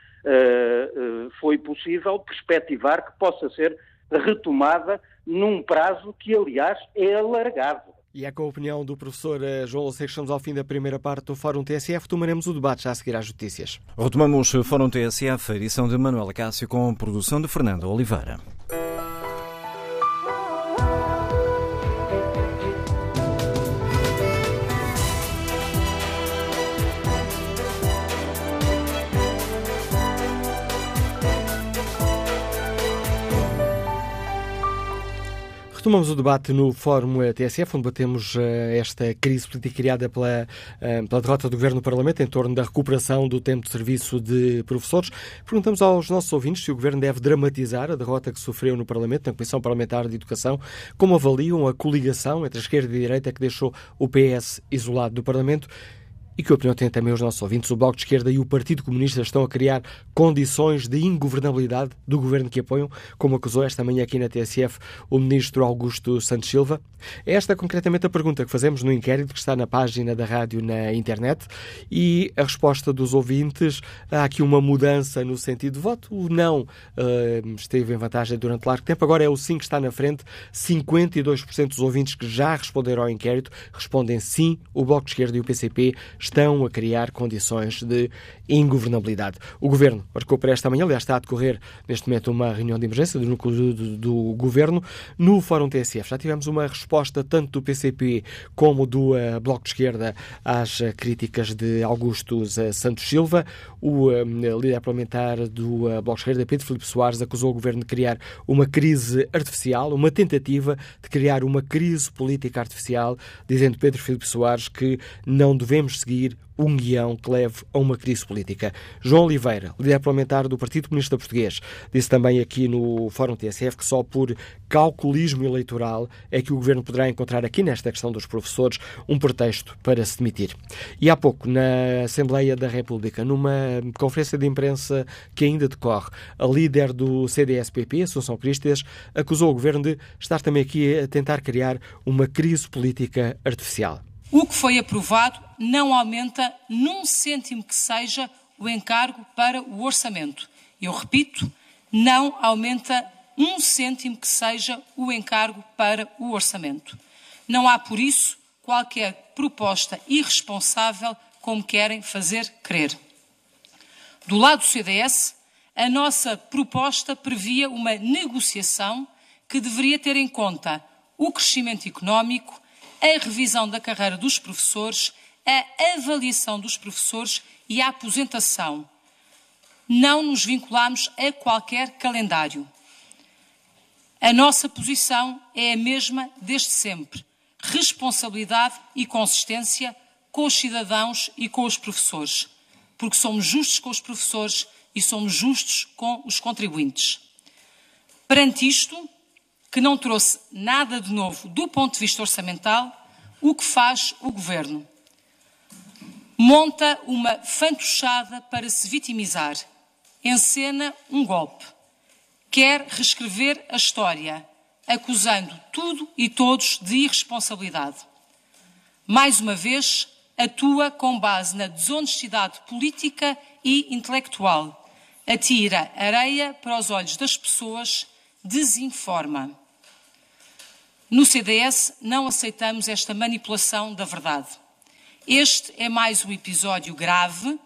foi possível perspectivar que possa ser retomada num prazo que, aliás, é alargado. E é com a opinião do professor João Louceiro que estamos ao fim da primeira parte do Fórum TSF. Tomaremos o debate já a seguir às notícias. Retomamos o Fórum TSF, edição de Manuela Cássio, com produção de Fernando Oliveira. Retomamos o debate no Fórum TSF, onde batemos uh, esta crise política criada pela, uh, pela derrota do Governo no Parlamento em torno da recuperação do tempo de serviço de professores. Perguntamos aos nossos ouvintes se o Governo deve dramatizar a derrota que sofreu no Parlamento, na Comissão Parlamentar de Educação, como avaliam a coligação entre a esquerda e a direita que deixou o PS isolado do Parlamento e que opinião têm também os nossos ouvintes. O Bloco de Esquerda e o Partido Comunista estão a criar condições de ingovernabilidade do governo que apoiam, como acusou esta manhã aqui na TSF o ministro Augusto Santos Silva. É esta concretamente a pergunta que fazemos no inquérito que está na página da rádio na internet e a resposta dos ouvintes, há aqui uma mudança no sentido de voto. O não uh, esteve em vantagem durante largo tempo, agora é o sim que está na frente. 52% dos ouvintes que já responderam ao inquérito respondem sim, o Bloco de Esquerda e o PCP estão a criar condições de ingovernabilidade. O Governo marcou para esta manhã, aliás, está a decorrer neste momento uma reunião de emergência do núcleo do, do Governo. No Fórum TSF já tivemos uma resposta tanto do PCP como do uh, Bloco de Esquerda às uh, críticas de Augusto uh, Santos Silva. O líder parlamentar do Bloco de Esquerda, Pedro Filipe Soares, acusou o Governo de criar uma crise artificial, uma tentativa de criar uma crise política artificial, dizendo Pedro Filipe Soares que não devemos seguir um guião que leve a uma crise política. João Oliveira, líder parlamentar do Partido Comunista Português, disse também aqui no Fórum TSF que só por calculismo eleitoral é que o governo poderá encontrar aqui nesta questão dos professores um pretexto para se demitir. E há pouco, na Assembleia da República, numa conferência de imprensa que ainda decorre, a líder do CDS-PP, Assunção Cristas, acusou o governo de estar também aqui a tentar criar uma crise política artificial. O que foi aprovado não aumenta num cêntimo que seja o encargo para o orçamento. Eu repito, não aumenta um cêntimo que seja o encargo para o orçamento. Não há, por isso, qualquer proposta irresponsável como querem fazer crer. Do lado do CDS, a nossa proposta previa uma negociação que deveria ter em conta o crescimento económico, a revisão da carreira dos professores, a avaliação dos professores e a aposentação. Não nos vinculamos a qualquer calendário. A nossa posição é a mesma desde sempre: responsabilidade e consistência com os cidadãos e com os professores, porque somos justos com os professores e somos justos com os contribuintes. Perante isto, que não trouxe nada de novo do ponto de vista orçamental, o que faz o Governo? Monta uma fantochada para se vitimizar, encena um golpe, quer reescrever a história, acusando tudo e todos de irresponsabilidade. Mais uma vez, atua com base na desonestidade política e intelectual, atira areia para os olhos das pessoas, desinforma. No CDS não aceitamos esta manipulação da verdade. Este é mais um episódio grave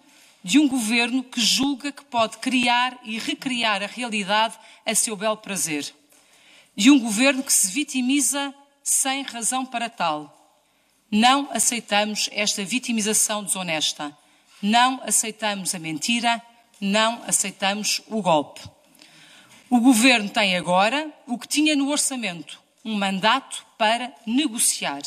de um governo que julga que pode criar e recriar a realidade a seu belo prazer. De um governo que se vitimiza sem razão para tal. Não aceitamos esta vitimização desonesta. Não aceitamos a mentira. Não aceitamos o golpe. O governo tem agora o que tinha no orçamento um mandato para negociar.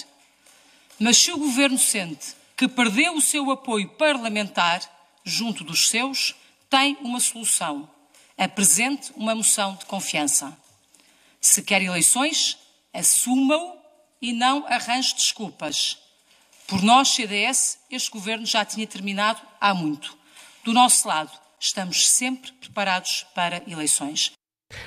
Mas se o governo sente que perdeu o seu apoio parlamentar junto dos seus, tem uma solução. Apresente uma moção de confiança. Se quer eleições, assuma-o e não arranje desculpas. Por nós, CDS, este governo já tinha terminado há muito. Do nosso lado, estamos sempre preparados para eleições.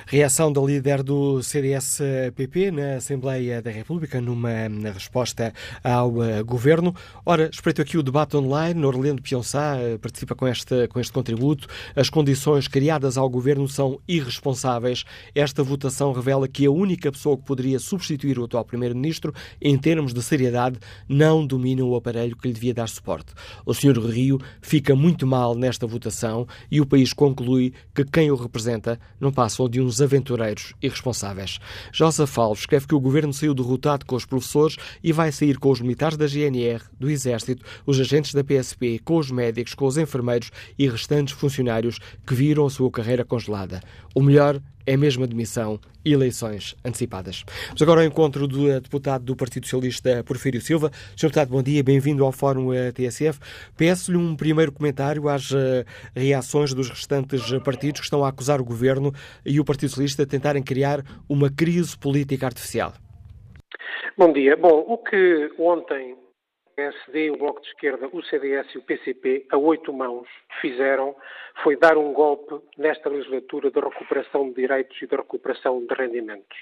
Reação da líder do CDS-PP na Assembleia da República numa resposta ao uh, governo. Ora, espreito aqui o debate online. Orlando Pionçá uh, participa com este, com este contributo. As condições criadas ao governo são irresponsáveis. Esta votação revela que a única pessoa que poderia substituir o atual primeiro-ministro, em termos de seriedade, não domina o aparelho que lhe devia dar suporte. O Sr. Rio fica muito mal nesta votação e o país conclui que quem o representa não passa de uns aventureiros irresponsáveis. Joseph Alves escreve que o governo saiu derrotado com os professores e vai sair com os militares da GNR, do Exército, os agentes da PSP, com os médicos, com os enfermeiros e restantes funcionários que viram a sua carreira congelada. O melhor é mesmo admissão e eleições antecipadas. Mas agora ao encontro do eh, deputado do Partido Socialista, Porfírio Silva. Sr. Deputado, bom dia, bem-vindo ao Fórum eh, TSF. Peço-lhe um primeiro comentário às eh, reações dos restantes partidos que estão a acusar o Governo e o Partido Socialista de tentarem criar uma crise política artificial. Bom dia. Bom, o que ontem PSD, o Bloco de Esquerda, o CDS e o PCP, a oito mãos, fizeram foi dar um golpe nesta legislatura de recuperação de direitos e de recuperação de rendimentos.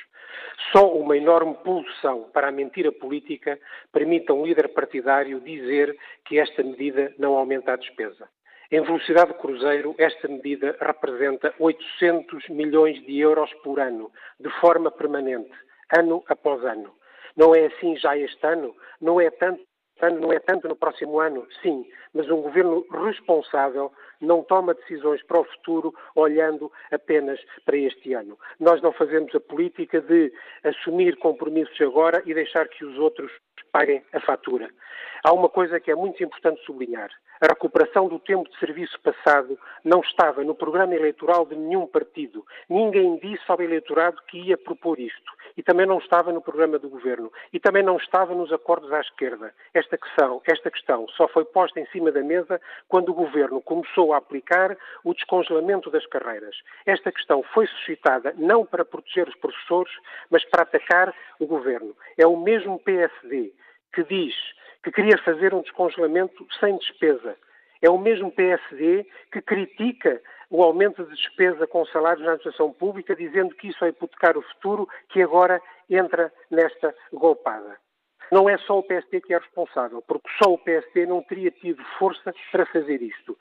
Só uma enorme pulsão para a mentira política permite a um líder partidário dizer que esta medida não aumenta a despesa. Em velocidade de cruzeiro, esta medida representa 800 milhões de euros por ano, de forma permanente, ano após ano. Não é assim já este ano? Não é tanto não é tanto no próximo ano, sim, mas um governo responsável não toma decisões para o futuro olhando apenas para este ano. Nós não fazemos a política de assumir compromissos agora e deixar que os outros paguem a fatura. Há uma coisa que é muito importante sublinhar. A recuperação do tempo de serviço passado não estava no programa eleitoral de nenhum partido. Ninguém disse ao eleitorado que ia propor isto. E também não estava no programa do governo. E também não estava nos acordos à esquerda. Esta questão, esta questão só foi posta em cima da mesa quando o governo começou a aplicar o descongelamento das carreiras. Esta questão foi suscitada não para proteger os professores, mas para atacar o governo. É o mesmo PSD que diz que queria fazer um descongelamento sem despesa. É o mesmo PSD que critica o aumento de despesa com salários na administração pública, dizendo que isso é hipotecar o futuro, que agora entra nesta golpada. Não é só o PSD que é responsável, porque só o PSD não teria tido força para fazer isto.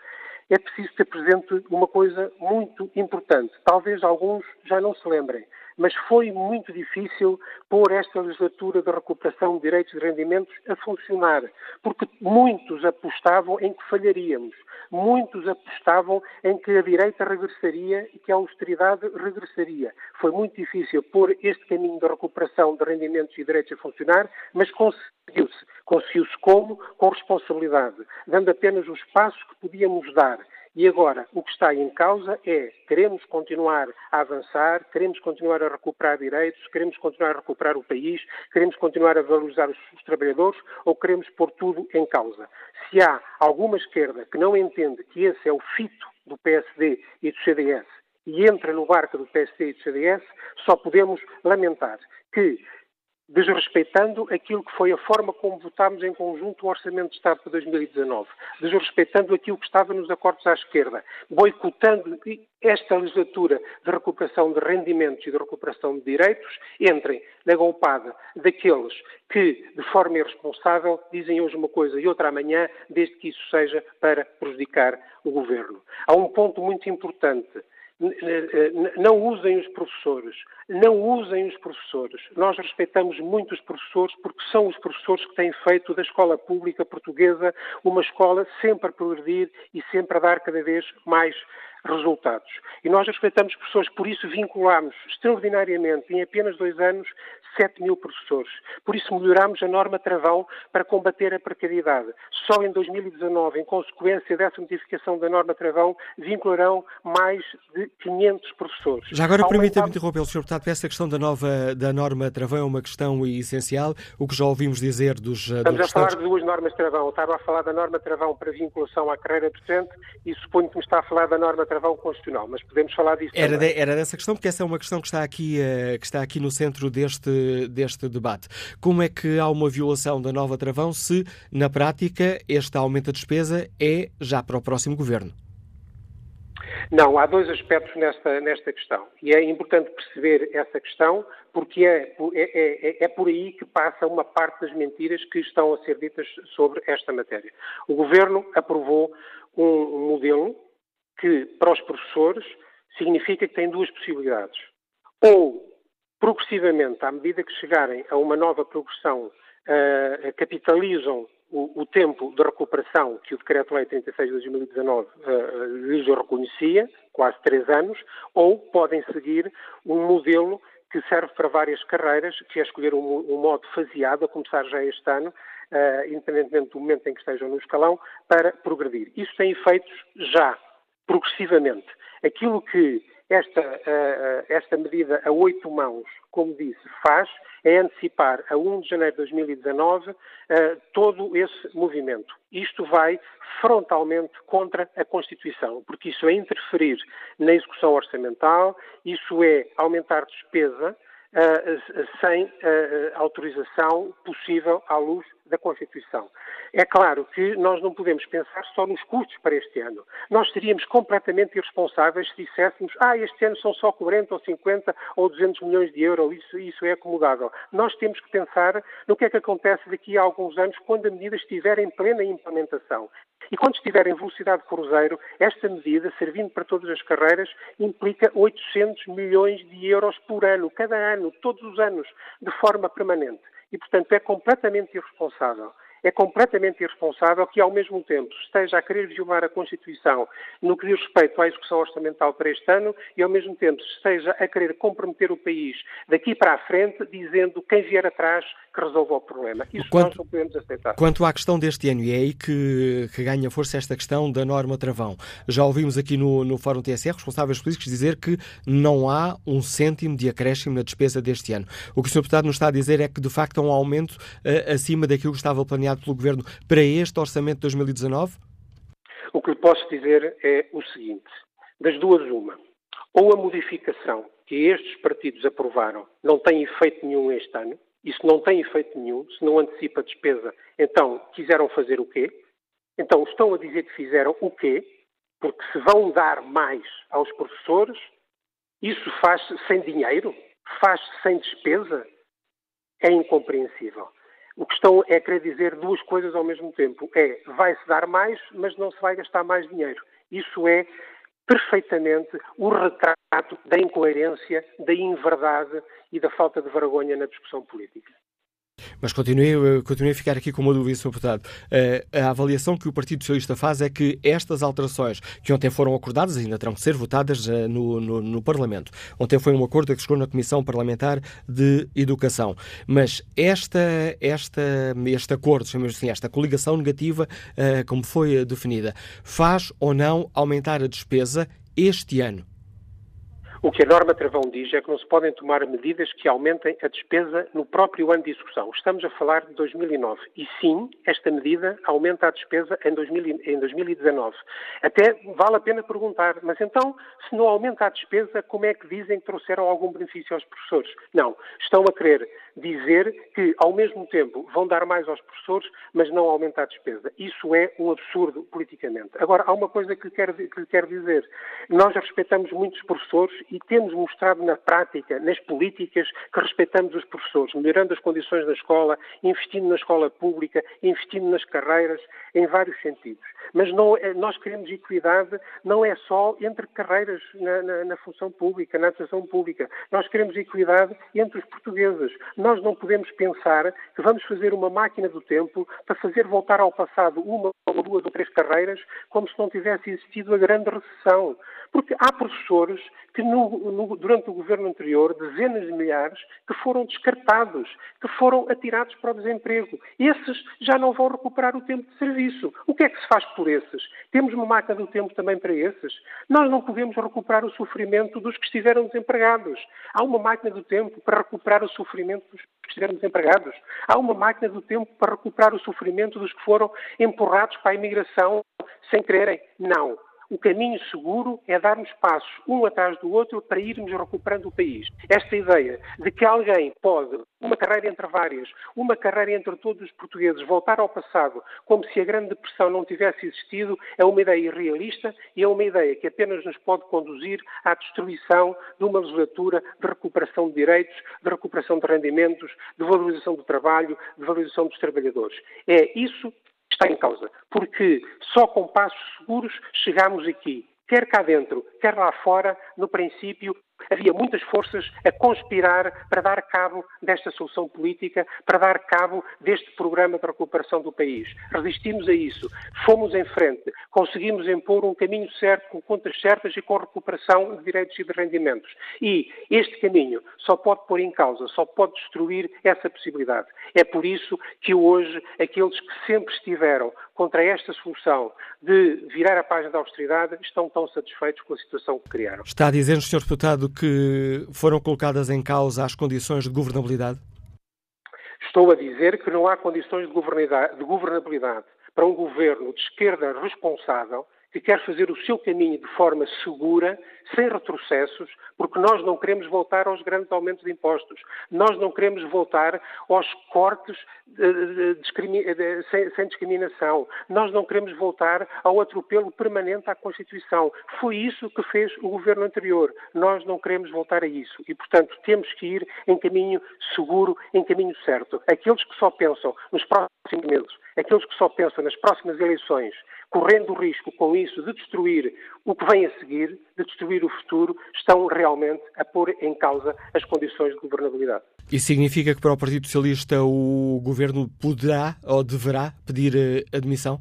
É preciso ter presente uma coisa muito importante. Talvez alguns já não se lembrem mas foi muito difícil pôr esta legislatura de recuperação de direitos e rendimentos a funcionar, porque muitos apostavam em que falharíamos, muitos apostavam em que a direita regressaria e que a austeridade regressaria. Foi muito difícil pôr este caminho de recuperação de rendimentos e direitos a funcionar, mas conseguiu-se. Conseguiu-se como? Com responsabilidade, dando apenas os passos que podíamos dar e agora, o que está em causa é queremos continuar a avançar, queremos continuar a recuperar direitos, queremos continuar a recuperar o país, queremos continuar a valorizar os, os trabalhadores ou queremos pôr tudo em causa. Se há alguma esquerda que não entende que esse é o fito do PSD e do CDS e entra no barco do PSD e do CDS, só podemos lamentar que desrespeitando aquilo que foi a forma como votámos em conjunto o Orçamento de Estado para 2019, desrespeitando aquilo que estava nos acordos à esquerda, boicotando esta legislatura de recuperação de rendimentos e de recuperação de direitos, entrem na golpada daqueles que, de forma irresponsável, dizem hoje uma coisa e outra amanhã, desde que isso seja para prejudicar o governo. Há um ponto muito importante não usem os professores, não usem os professores. Nós respeitamos muito os professores porque são os professores que têm feito da escola pública portuguesa uma escola sempre a progredir e sempre a dar cada vez mais resultados. E nós respeitamos professores, por isso vinculamos extraordinariamente, em apenas dois anos, 7 mil professores. Por isso melhoramos a norma travão para combater a precariedade. Só em 2019, em consequência dessa modificação da norma travão, vincularão mais de 500 professores. Já agora permita-me interromper, Sr. Deputado, essa questão da, nova, da norma travão é uma questão essencial. O que já ouvimos dizer dos. Estamos dos a falar de duas normas travão. Estava a falar da norma travão para vinculação à carreira docente e suponho que me está a falar da norma travão constitucional, mas podemos falar disso era, de, era dessa questão, porque essa é uma questão que está aqui, uh, que está aqui no centro deste, deste debate. Como é que há uma violação da nova travão se, na prática, este aumento da despesa é já para o próximo governo? Não, há dois aspectos nesta, nesta questão. E é importante perceber essa questão, porque é, é, é, é, por aí que passa uma parte das mentiras que estão a ser ditas sobre esta matéria. O Governo aprovou um modelo que, para os professores, significa que têm duas possibilidades. Ou, progressivamente, à medida que chegarem a uma nova progressão, uh, capitalizam o, o, tempo de recuperação que o Decreto-Lei 36 de 2019 uh, lhes reconhecia, quase três anos, ou podem seguir um modelo que serve para várias carreiras, que é escolher um, um modo faseado, a começar já este ano, uh, independentemente do momento em que estejam no escalão, para progredir. Isso tem efeitos já progressivamente. Aquilo que esta, esta medida a oito mãos, como disse, faz é antecipar a 1 de janeiro de 2019 uh, todo esse movimento. Isto vai frontalmente contra a Constituição, porque isso é interferir na execução orçamental, isso é aumentar despesa sem autorização possível à luz da Constituição. É claro que nós não podemos pensar só nos custos para este ano. Nós seríamos completamente irresponsáveis se disséssemos ah, este ano são só 40 ou 50 ou 200 milhões de euros, isso, isso é acomodável. Nós temos que pensar no que é que acontece daqui a alguns anos quando a medida estiver em plena implementação. E quando estiver em velocidade cruzeiro, esta medida, servindo para todas as carreiras, implica 800 milhões de euros por ano, cada ano, todos os anos, de forma permanente. E, portanto, é completamente irresponsável, é completamente irresponsável que, ao mesmo tempo, esteja a querer violar a Constituição no que diz respeito à execução orçamental para este ano e, ao mesmo tempo, esteja a querer comprometer o país daqui para a frente, dizendo quem vier atrás que resolva o problema. Isso quanto, nós não podemos aceitar. Quanto à questão deste ano, e é aí que, que ganha força esta questão da norma travão. Já ouvimos aqui no, no Fórum TSR responsáveis políticos dizer que não há um cêntimo de acréscimo na despesa deste ano. O que o Sr. Deputado nos está a dizer é que, de facto, há um aumento uh, acima daquilo que estava planeado pelo Governo para este orçamento de 2019? O que lhe posso dizer é o seguinte: das duas, uma. Ou a modificação que estes partidos aprovaram não tem efeito nenhum este ano, isso não tem efeito nenhum, se não antecipa a despesa, então quiseram fazer o quê? Então estão a dizer que fizeram o quê? Porque se vão dar mais aos professores, isso faz-se sem dinheiro? Faz-se sem despesa? É incompreensível. O que estão é querer dizer duas coisas ao mesmo tempo. É, vai-se dar mais, mas não se vai gastar mais dinheiro. Isso é perfeitamente o retrato da incoerência, da inverdade e da falta de vergonha na discussão política. Mas continuei, eh, continuei a ficar aqui com uma dúvida, Sr. Deputado. Eh, a avaliação que o Partido Socialista faz é que estas alterações, que ontem foram acordadas, ainda terão que ser votadas eh, no, no, no Parlamento. Ontem foi um acordo que chegou na Comissão Parlamentar de Educação. Mas esta, esta, este acordo, chamemos assim, esta coligação negativa, como foi definida, faz ou não aumentar a despesa este ano? O que a norma Travão diz é que não se podem tomar medidas que aumentem a despesa no próprio ano de execução. Estamos a falar de 2009. E sim, esta medida aumenta a despesa em, 2019. Até vale a pena perguntar, mas então, se não aumenta a despesa, como é que dizem que trouxeram algum benefício aos professores? Não. Estão a querer dizer que, ao mesmo tempo, vão dar mais aos professores, mas não aumenta a despesa. Isso é um absurdo politicamente. Agora, há uma coisa que lhe quero, que lhe quero dizer. Nós respeitamos muitos professores e temos mostrado na prática, nas políticas, que respeitamos os professores, melhorando as condições da escola, investindo na escola pública, investindo nas carreiras, em vários sentidos. Mas não, é, nós queremos equidade não é só entre carreiras na, na, na função pública, na atuação pública. Nós queremos equidade entre os portugueses. Nós não podemos pensar que vamos fazer uma máquina do tempo para fazer voltar ao passado uma ou duas ou três carreiras como se não tivesse existido a grande recessão. Porque há professores que no, no, durante o governo anterior, dezenas de milhares, que foram descartados, que foram atirados para o desemprego. Esses já não vão recuperar o tempo de serviço. O que é que se faz por esses? Temos uma máquina do tempo também para esses? Nós não podemos recuperar o sofrimento dos que estiveram desempregados. Há uma máquina do tempo para recuperar o sofrimento dos que estiveram desempregados. Há uma máquina do tempo para recuperar o sofrimento dos que foram empurrados para a imigração sem quererem. Não. O caminho seguro é darmos passos um atrás do outro para irmos recuperando o país. Esta ideia de que alguém pode, uma carreira entre várias, uma carreira entre todos os portugueses, voltar ao passado como se a Grande Depressão não tivesse existido, é uma ideia irrealista e é uma ideia que apenas nos pode conduzir à destruição de uma legislatura de recuperação de direitos, de recuperação de rendimentos, de valorização do trabalho, de valorização dos trabalhadores. É isso está em causa. Porque só com passos seguros chegamos aqui. Quer cá dentro, quer lá fora, no princípio, havia muitas forças a conspirar para dar cabo desta solução política, para dar cabo deste programa de recuperação do país. Resistimos a isso, fomos em frente, conseguimos impor um caminho certo, com contas certas e com recuperação de direitos e de rendimentos. E este caminho só pode pôr em causa, só pode destruir essa possibilidade. É por isso que hoje aqueles que sempre estiveram contra esta solução de virar a página da austeridade estão tão satisfeitos com a situação que criaram. Está a dizer, Sr. Deputado, que foram colocadas em causa as condições de governabilidade? Estou a dizer que não há condições de governabilidade para um governo de esquerda responsável que quer fazer o seu caminho de forma segura, sem retrocessos, porque nós não queremos voltar aos grandes aumentos de impostos. Nós não queremos voltar aos cortes de, de, de, sem, sem, discriminação. Nós não queremos voltar ao atropelo permanente à Constituição. Foi isso que fez o governo anterior. Nós não queremos voltar a isso. E, portanto, temos que ir em caminho seguro, em caminho certo. Aqueles que só pensam nos próximos meses, aqueles que só pensam nas próximas eleições, correndo o risco com isso de destruir o que vem a seguir, de destruir o futuro, estão realmente a pôr em causa as condições de governabilidade. Isso significa que para o Partido Socialista o governo poderá ou deverá pedir eh, admissão?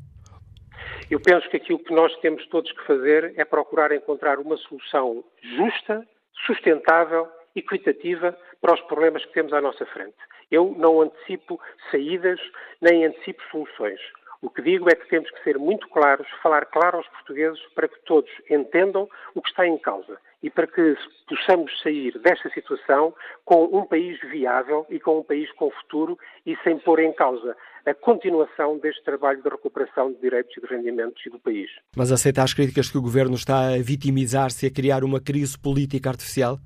Eu penso que aquilo que nós temos todos que fazer é procurar encontrar uma solução justa, sustentável, equitativa para os problemas que temos à nossa frente. Eu não antecipo saídas nem antecipo soluções. O que digo é que temos que ser muito claros, falar claro aos portugueses para que todos entendam o que está em causa e para que possamos sair desta situação com um país viável e com um país com futuro e sem pôr em causa a continuação deste trabalho de recuperação de direitos e de rendimentos do país. Mas aceita as críticas que o Governo está a vitimizar-se e a criar uma crise política artificial?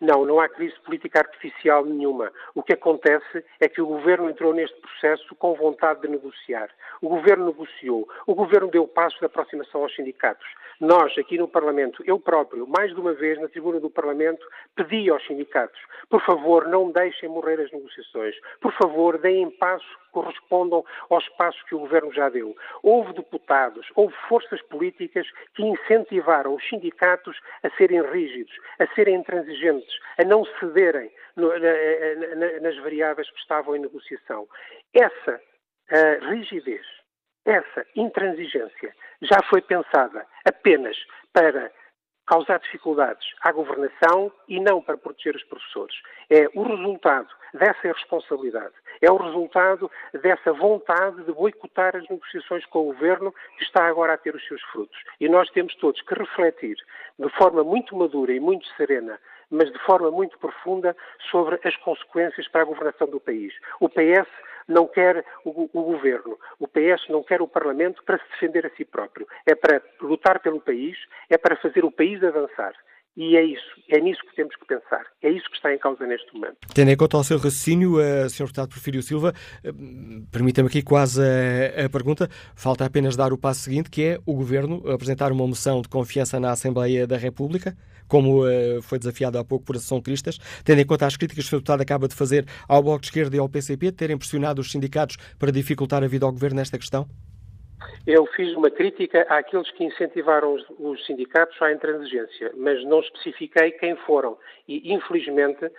Não, não há crise política artificial nenhuma. O que acontece é que o governo entrou neste processo com vontade de negociar. O governo negociou. O governo deu passo de aproximação aos sindicatos. Nós, aqui no Parlamento, eu próprio, mais de uma vez na tribuna do Parlamento, pedi aos sindicatos: por favor, não deixem morrer as negociações. Por favor, deem passo correspondam aos passos que o governo já deu. Houve deputados, houve forças políticas que incentivaram os sindicatos a serem rígidos, a serem intransigentes, a não cederem no, na, na, nas variáveis que estavam em negociação. Essa uh, rigidez, essa intransigência já foi pensada apenas para causar dificuldades à governação e não para proteger os professores. É o resultado dessa irresponsabilidade, é o resultado dessa vontade de boicotar as negociações com o governo que está agora a ter os seus frutos. E nós temos todos que refletir de forma muito madura e muito serena mas de forma muito profunda sobre as consequências para a governação do país. O PS não quer o, o, governo, o PS não quer o Parlamento para se defender a si próprio. É para lutar pelo país, é para fazer o país avançar. E é isso, é nisso que temos que pensar. É isso que está em causa neste momento. Tendo em conta o seu raciocínio, uh, Sr. Deputado Porfírio Silva, uh, permita-me aqui quase a, a, pergunta. Falta apenas dar o passo seguinte, que é o Governo apresentar uma moção de confiança na Assembleia da República, como uh, foi desafiado há pouco por Associação Cristas, tendo em conta as críticas que o. Deputado acaba de fazer ao Bloco de Esquerda e ao PCP, terem pressionado os sindicatos para dificultar a vida ao Governo nesta questão? Eu fiz uma crítica àqueles que incentivaram os, os, sindicatos à intransigência, mas não especifiquei quem foram. E, infelizmente, uh,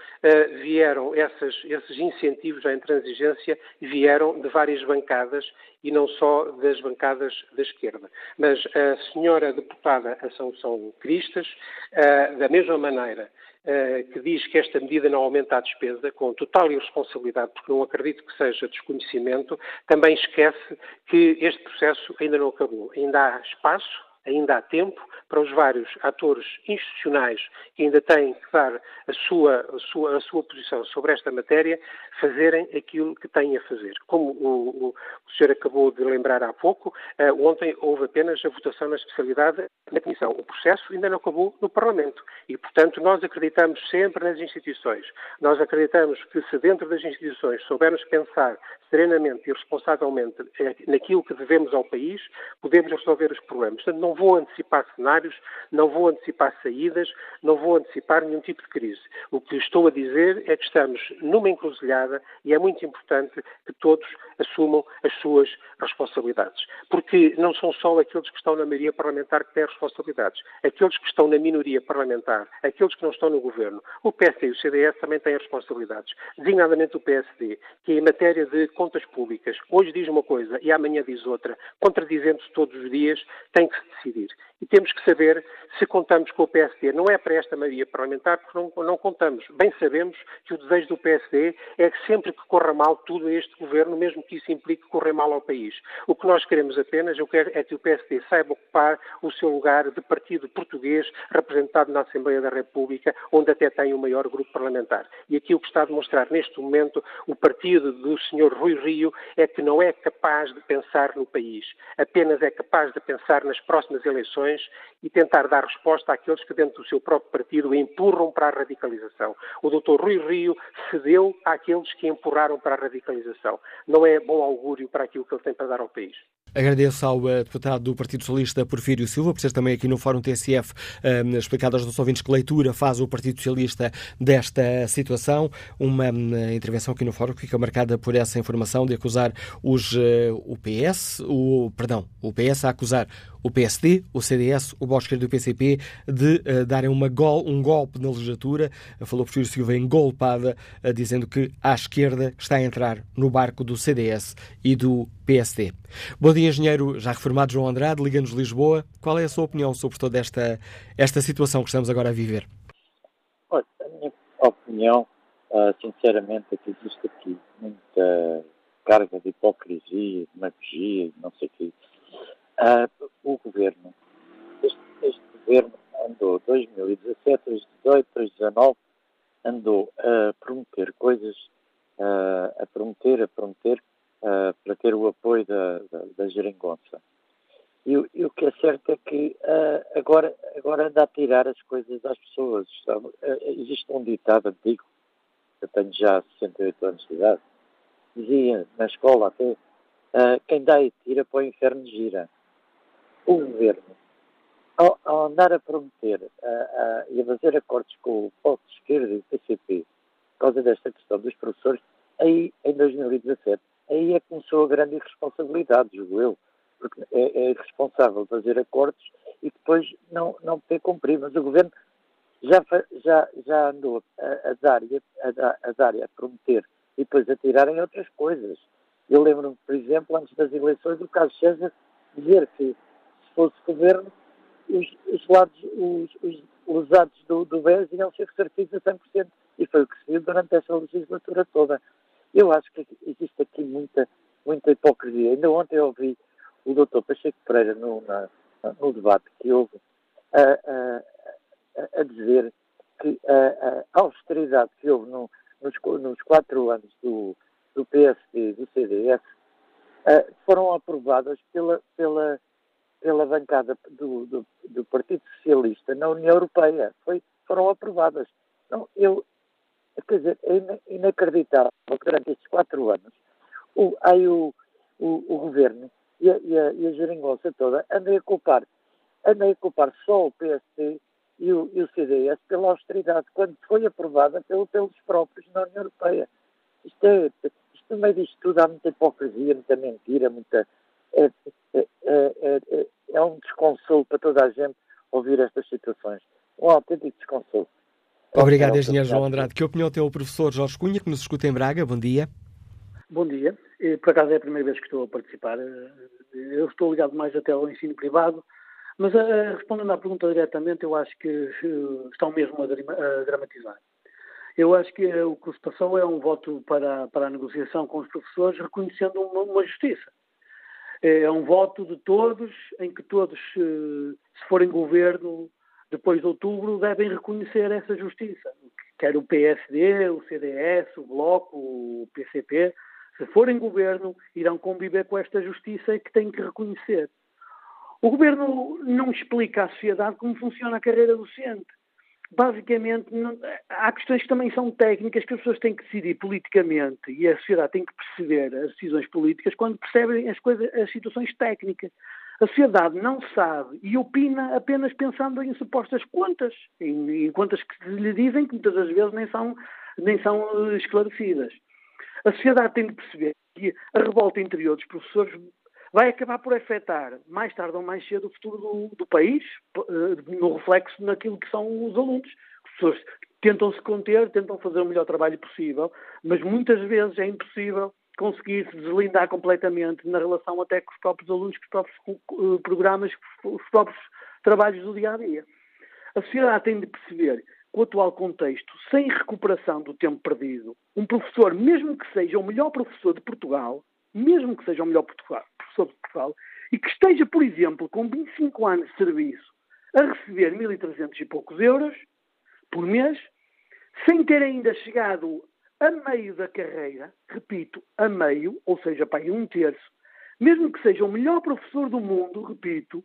vieram essas, esses incentivos à intransigência vieram de várias bancadas e não só das bancadas da esquerda. Mas a senhora deputada Assunção Cristas, uh, da mesma maneira eh, que diz que esta medida não aumenta a despesa, com total irresponsabilidade, porque não acredito que seja desconhecimento, também esquece que este processo ainda não acabou. Ainda há espaço ainda há tempo para os vários atores institucionais que ainda têm que dar a sua, a sua, a sua posição sobre esta matéria, fazerem aquilo que têm a fazer. Como o, o, o senhor acabou de lembrar há pouco, uh, ontem houve apenas a votação na especialidade na Comissão. O processo ainda não acabou no Parlamento e, portanto, nós acreditamos sempre nas instituições. Nós acreditamos que se dentro das instituições soubermos pensar serenamente e responsavelmente eh, naquilo que devemos ao país, podemos resolver os problemas. Portanto, não vou antecipar cenários, não vou antecipar saídas, não vou antecipar nenhum tipo de crise. O que estou a dizer é que estamos numa encruzilhada e é muito importante que todos assumam as suas responsabilidades. Porque não são só aqueles que estão na maioria parlamentar que têm responsabilidades. Aqueles que estão na minoria parlamentar, aqueles que não estão no governo. O PSD e o CDS também têm responsabilidades. Designadamente o PSD, que em matéria de contas públicas, hoje diz uma coisa e amanhã diz outra, contradizendo-se todos os dias, tem que se decidir. E temos que saber se contamos com o PSD. Não é para esta maioria parlamentar, porque não, não contamos. Bem sabemos que o desejo do PSD é que sempre que corra mal tudo este governo, mesmo que isso implique correr mal ao país. O que nós queremos apenas é que o PSD saiba ocupar o seu lugar de partido português representado na Assembleia da República, onde até tem o maior grupo parlamentar. E aqui o que está a demonstrar neste momento o partido do Sr. Rui Rio é que não é capaz de pensar no país, apenas é capaz de pensar nas próximas eleições e tentar dar resposta àqueles que dentro do seu próprio partido empurram para a radicalização. O Dr. Rui Rio cedeu àqueles que empurraram para a radicalização. Não é bom augúrio para aquilo que ele tem para dar ao país. Agradeço ao uh, deputado do Partido Socialista, Porfírio Silva, por ser também aqui no Fórum TSF um, explicado aos nossos ouvintes que leitura faz o Partido Socialista desta situação. Uma um, intervenção aqui no Fórum que fica marcada por essa informação de acusar os, o PS, o, perdão, o PS a acusar o PSD, o CDS, o Bloco Esquerdo e o PCP de uh, darem uma gol, um golpe na legislatura. Falou por Silva engolpada, uh, dizendo que à esquerda está a entrar no barco do CDS e do PSD. Bom dia, engenheiro já reformado João Andrade, Liga-nos Lisboa. Qual é a sua opinião sobre toda esta, esta situação que estamos agora a viver? Olha, a minha opinião, uh, sinceramente, é que existe aqui muita carga de hipocrisia, demagogia, não sei o quê. O governo, este, este, governo andou 2017, 2018, 2019, andou a prometer coisas, a prometer, a prometer, para ter o apoio da, da, da geringonça. E, e, o que é certo é que agora, agora anda a tirar as coisas às pessoas. existe um ditado antigo, eu tenho já 68 anos de idade, dizia na escola até, uh, quem dá e tira para o inferno gira. O governo, ao, ao andar a prometer uh, uh, e a fazer acordos com o Bloco de Esquerda e o PCP, por causa desta questão dos professores, aí em 2017, aí é que começou a grande irresponsabilidade, julgo eu, porque é, é irresponsável fazer acordos e depois não, não poder cumprir. Mas o governo já, já, já andou a, a, dar, a, a dar a prometer e depois a tirarem outras coisas. Eu lembro-me, por exemplo, antes das eleições, do Carlos César dizer que, fosse governo, os, os lados, os, os, os atos do, do BES iam ser ressarcidos a 100%. E foi o que se viu durante essa legislatura toda. Eu acho que existe aqui muita, muita hipocrisia. Ainda ontem eu ouvi o doutor Pacheco Pereira no, na, no debate que houve a, a, a dizer que a, a austeridade que houve no, nos, nos quatro anos do, do PSD e do CDS, eh, foram aprovadas pela, pela, pela bancada do, do, do, Partido Socialista na União Europeia. Foi, foram aprovadas. Não, eu, quer dizer, é inacreditável que durante estes quatro anos o, aí o, o, o governo e a, e, a, e a toda andem a culpar, andem a culpar só o PSD e o, e o CDS pela austeridade, quando foi aprovada pelo, pelos próprios na União Europeia. Isto é, isto no meio disto tudo há muita hipocrisia, muita mentira, muita. É, é, é, é, um desconsolo para toda a gente ouvir estas situações. Um autêntico desconsolo. Obrigado, engenheiro João Andrade. Que opinião tem o professor Jorge Cunha, que nos escuta em Braga? Bom dia. Bom dia. Por acaso é a primeira vez que estou a participar. Eu estou ligado mais até ao ensino privado mas uh, respondendo à pergunta diretamente, eu acho que uh, estão mesmo a, dramatizar. Eu acho que uh, o que se passou é um voto para, para a negociação com os professores, reconhecendo uma, uma justiça. É um voto de todos, em que todos, se forem governo depois de outubro, devem reconhecer essa justiça. Quer o PSD, o CDS, o Bloco, o PCP, se forem governo, irão conviver com esta justiça que têm que reconhecer. O governo não explica à sociedade como funciona a carreira docente. Basicamente, não, há questões que também são técnicas que as pessoas têm que decidir politicamente e a sociedade tem que perceber as decisões políticas quando percebem as, coisas, as situações técnicas. A sociedade não sabe e opina apenas pensando em supostas contas, em, em contas que lhe dizem que muitas das vezes nem são, nem são eh, esclarecidas. A sociedade tem de perceber que a revolta interior dos professores vai acabar por afetar, mais tarde ou mais cedo, o futuro do, do país, eh, no reflexo naquilo que são os alunos. As pessoas tentam se conter, tentam fazer o melhor trabalho possível, mas muitas vezes é impossível conseguir se deslindar completamente na relação até com os próprios alunos, com os próprios eh, programas, com os próprios trabalhos do dia a dia. A sociedade tem de perceber que o atual contexto, sem recuperação do tempo perdido, um professor, mesmo que seja o melhor professor de Portugal, mesmo que seja o melhor professor de Portugal, e que esteja, por exemplo, com 25 anos de serviço, a receber 1.300 e poucos euros por mês, sem ter ainda chegado a meio da carreira, repito, a meio, ou seja, para um terço, mesmo que seja o melhor professor do mundo, repito,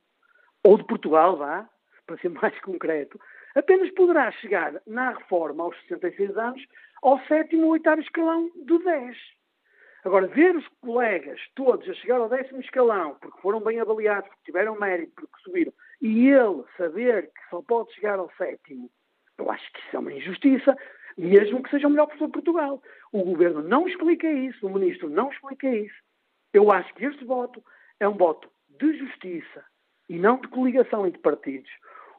ou de Portugal, vá, para ser mais concreto, apenas poderá chegar na reforma aos 66 anos ao sétimo ou oitavo escalão do 10. Agora, ver os colegas todos a chegar ao décimo escalão, porque foram bem avaliados, porque tiveram mérito, porque subiram, e ele saber que só pode chegar ao sétimo, eu acho que isso é uma injustiça, mesmo que seja o melhor professor de Portugal. O governo não explica isso, o ministro não explica isso. Eu acho que este voto é um voto de justiça, e não de coligação entre partidos.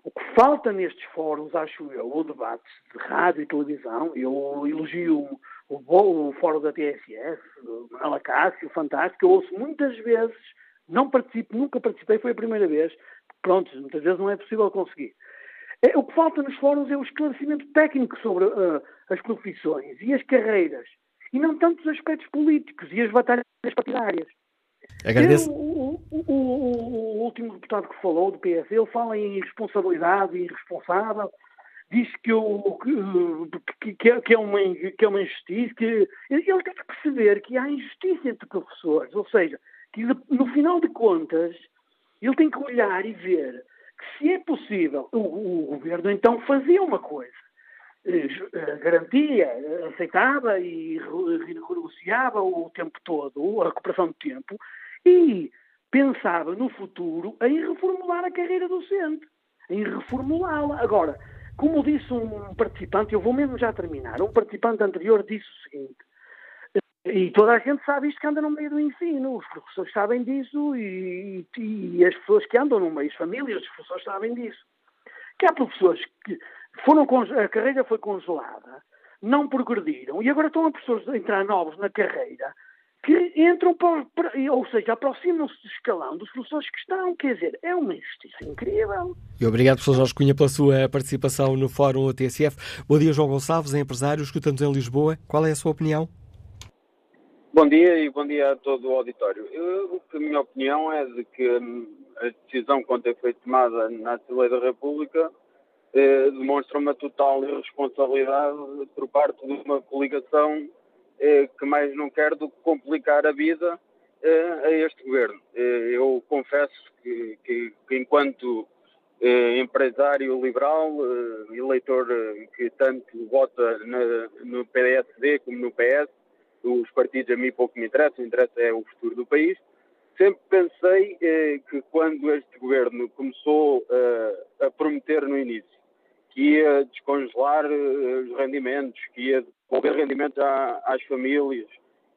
O que falta nestes fóruns, acho eu, ou debates de rádio e televisão, eu elogio o, fórum da TSF, Manuela Cássio, fantástico, eu ouço muitas vezes, não participo, nunca participei, foi a primeira vez, pronto, muitas vezes não é possível conseguir. É, o que falta nos fóruns é o esclarecimento técnico sobre uh, as profissões e as carreiras, e não tanto os aspectos políticos e as batalhas partidárias. Agradeço. O, o, o, o, último deputado que falou do PS, ele fala em irresponsabilidade e irresponsável, diz que, o, que, que, é, é uma, que é uma injustiça, que ele tem que perceber que há injustiça entre professores, ou seja, que no final de contas ele tem que olhar e ver que se é possível, o, o governo então fazia uma coisa, eh, eh, garantia, aceitava e renegociava o tempo todo, a recuperação do tempo, e pensava no futuro em reformular a carreira docente, em reformulá-la. Agora, como disse um participante, eu vou mesmo já terminar, um participante anterior disse o seguinte, e toda a gente sabe isto que anda no meio do ensino, os professores sabem disso e, e, as pessoas que andam no meio, as famílias dos professores sabem disso. Que há professores que foram, a carreira foi congelada, não progrediram e agora estão a a entrar novos na carreira que entram para, para ou seja, aproximam-se do escalão dos professores que estão. Quer dizer, é uma injustiça incrível. E obrigado, professor Jorge Cunha, pela sua participação no Fórum TSF. Bom dia, João Gonçalves, é empresário, escutamos em Lisboa. Qual é a sua opinião? Bom dia e bom dia a todo o auditório. Eu, a minha opinião é de que hum, a decisão que ontem foi tomada na Assembleia da República eh, demonstra uma total irresponsabilidade por parte de uma coligação que mais não quer do que complicar a vida eh, a este governo. Eh, eu confesso que, que, que enquanto empresário liberal, eleitor que tanto vota na, no PSD como no PS, os partidos a mim pouco me interessam, interessa é o futuro do país. Sempre pensei que quando este governo começou a prometer no início que ia descongelar os rendimentos, que ia devolver rendimentos às famílias,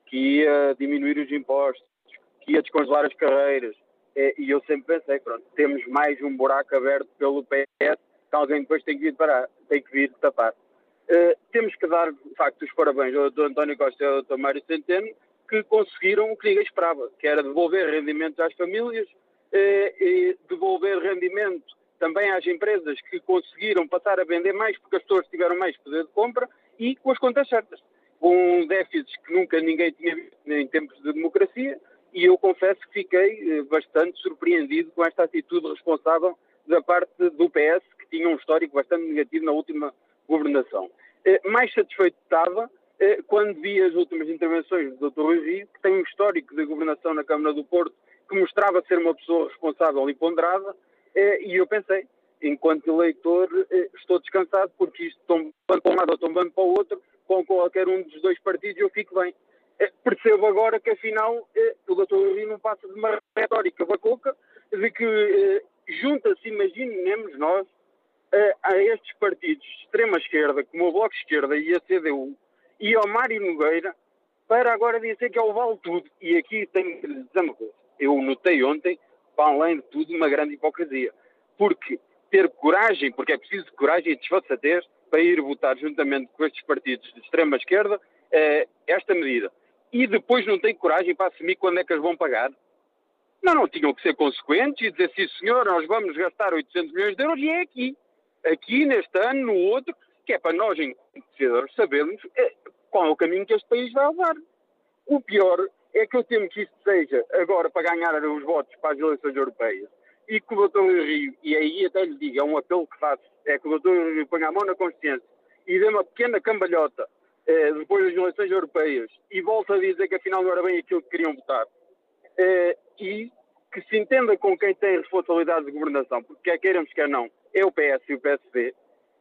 que ia diminuir os impostos, que ia descongelar as carreiras. É, e eu sempre pensei, pronto, temos mais um buraco aberto pelo PS que alguém depois tem que vir, parar, tem que vir tapar. Uh, temos que dar, de facto, os parabéns ao Dr. António Costa e ao Dr. Mário Centeno, que conseguiram o que ninguém esperava, que era devolver rendimentos às famílias, uh, e devolver rendimento também às empresas que conseguiram passar a vender mais porque as pessoas tiveram mais poder de compra e com as contas certas. Com déficits que nunca ninguém tinha visto em tempos de democracia e eu confesso que fiquei eh, bastante surpreendido com esta atitude responsável da parte do PS, que tinha um histórico bastante negativo na última governação. Eh, mais satisfeito estava eh, quando vi as últimas intervenções do Dr. Rui Rio, que tem um histórico de governação na Câmara do Porto, que mostrava ser uma pessoa responsável e ponderada, e eu pensei, enquanto eleitor, eh, estou descansado porque isto tombando para um lado ou tombando para o outro, com qualquer um dos dois partidos eu fico bem. Eh, percebo agora que afinal eh, o doutor Rio não passa de uma retórica bacoca de que junta-se, imaginemos nós, a estes partidos de extrema-esquerda, como o Bloco de Esquerda e a CDU, e ao Mário Nogueira, para agora dizer que é o vale tudo. E aqui tenho que lhe dizer uma coisa. Eu notei ontem, para além de tudo, uma grande hipocrisia. Porque ter coragem, porque é preciso coragem e desfaçatez para ir votar juntamente com estes partidos de extrema-esquerda eh, esta medida. E depois não tem coragem para assumir quando é que as vão pagar. Não, não, tinham que ser consequentes e dizer, sim senhor, nós vamos gastar 800 milhões de euros e é aqui. Aqui, neste ano, no outro, que é para nós, enquanto sabermos é, qual é o caminho que este país vai levar. O pior é que eu temo que isto seja agora para ganhar os votos para as eleições europeias e que o doutor Rio, e aí até lhe digo, é um apelo que faço, é que o doutor Rio ponha a mão na consciência e dê uma pequena cambalhota eh, depois das eleições europeias e volta a dizer que afinal não era bem aquilo que queriam votar. Eh, e que se entenda com quem tem responsabilidade de governação, porque quer queiramos, quer não, é o PS e o PSD,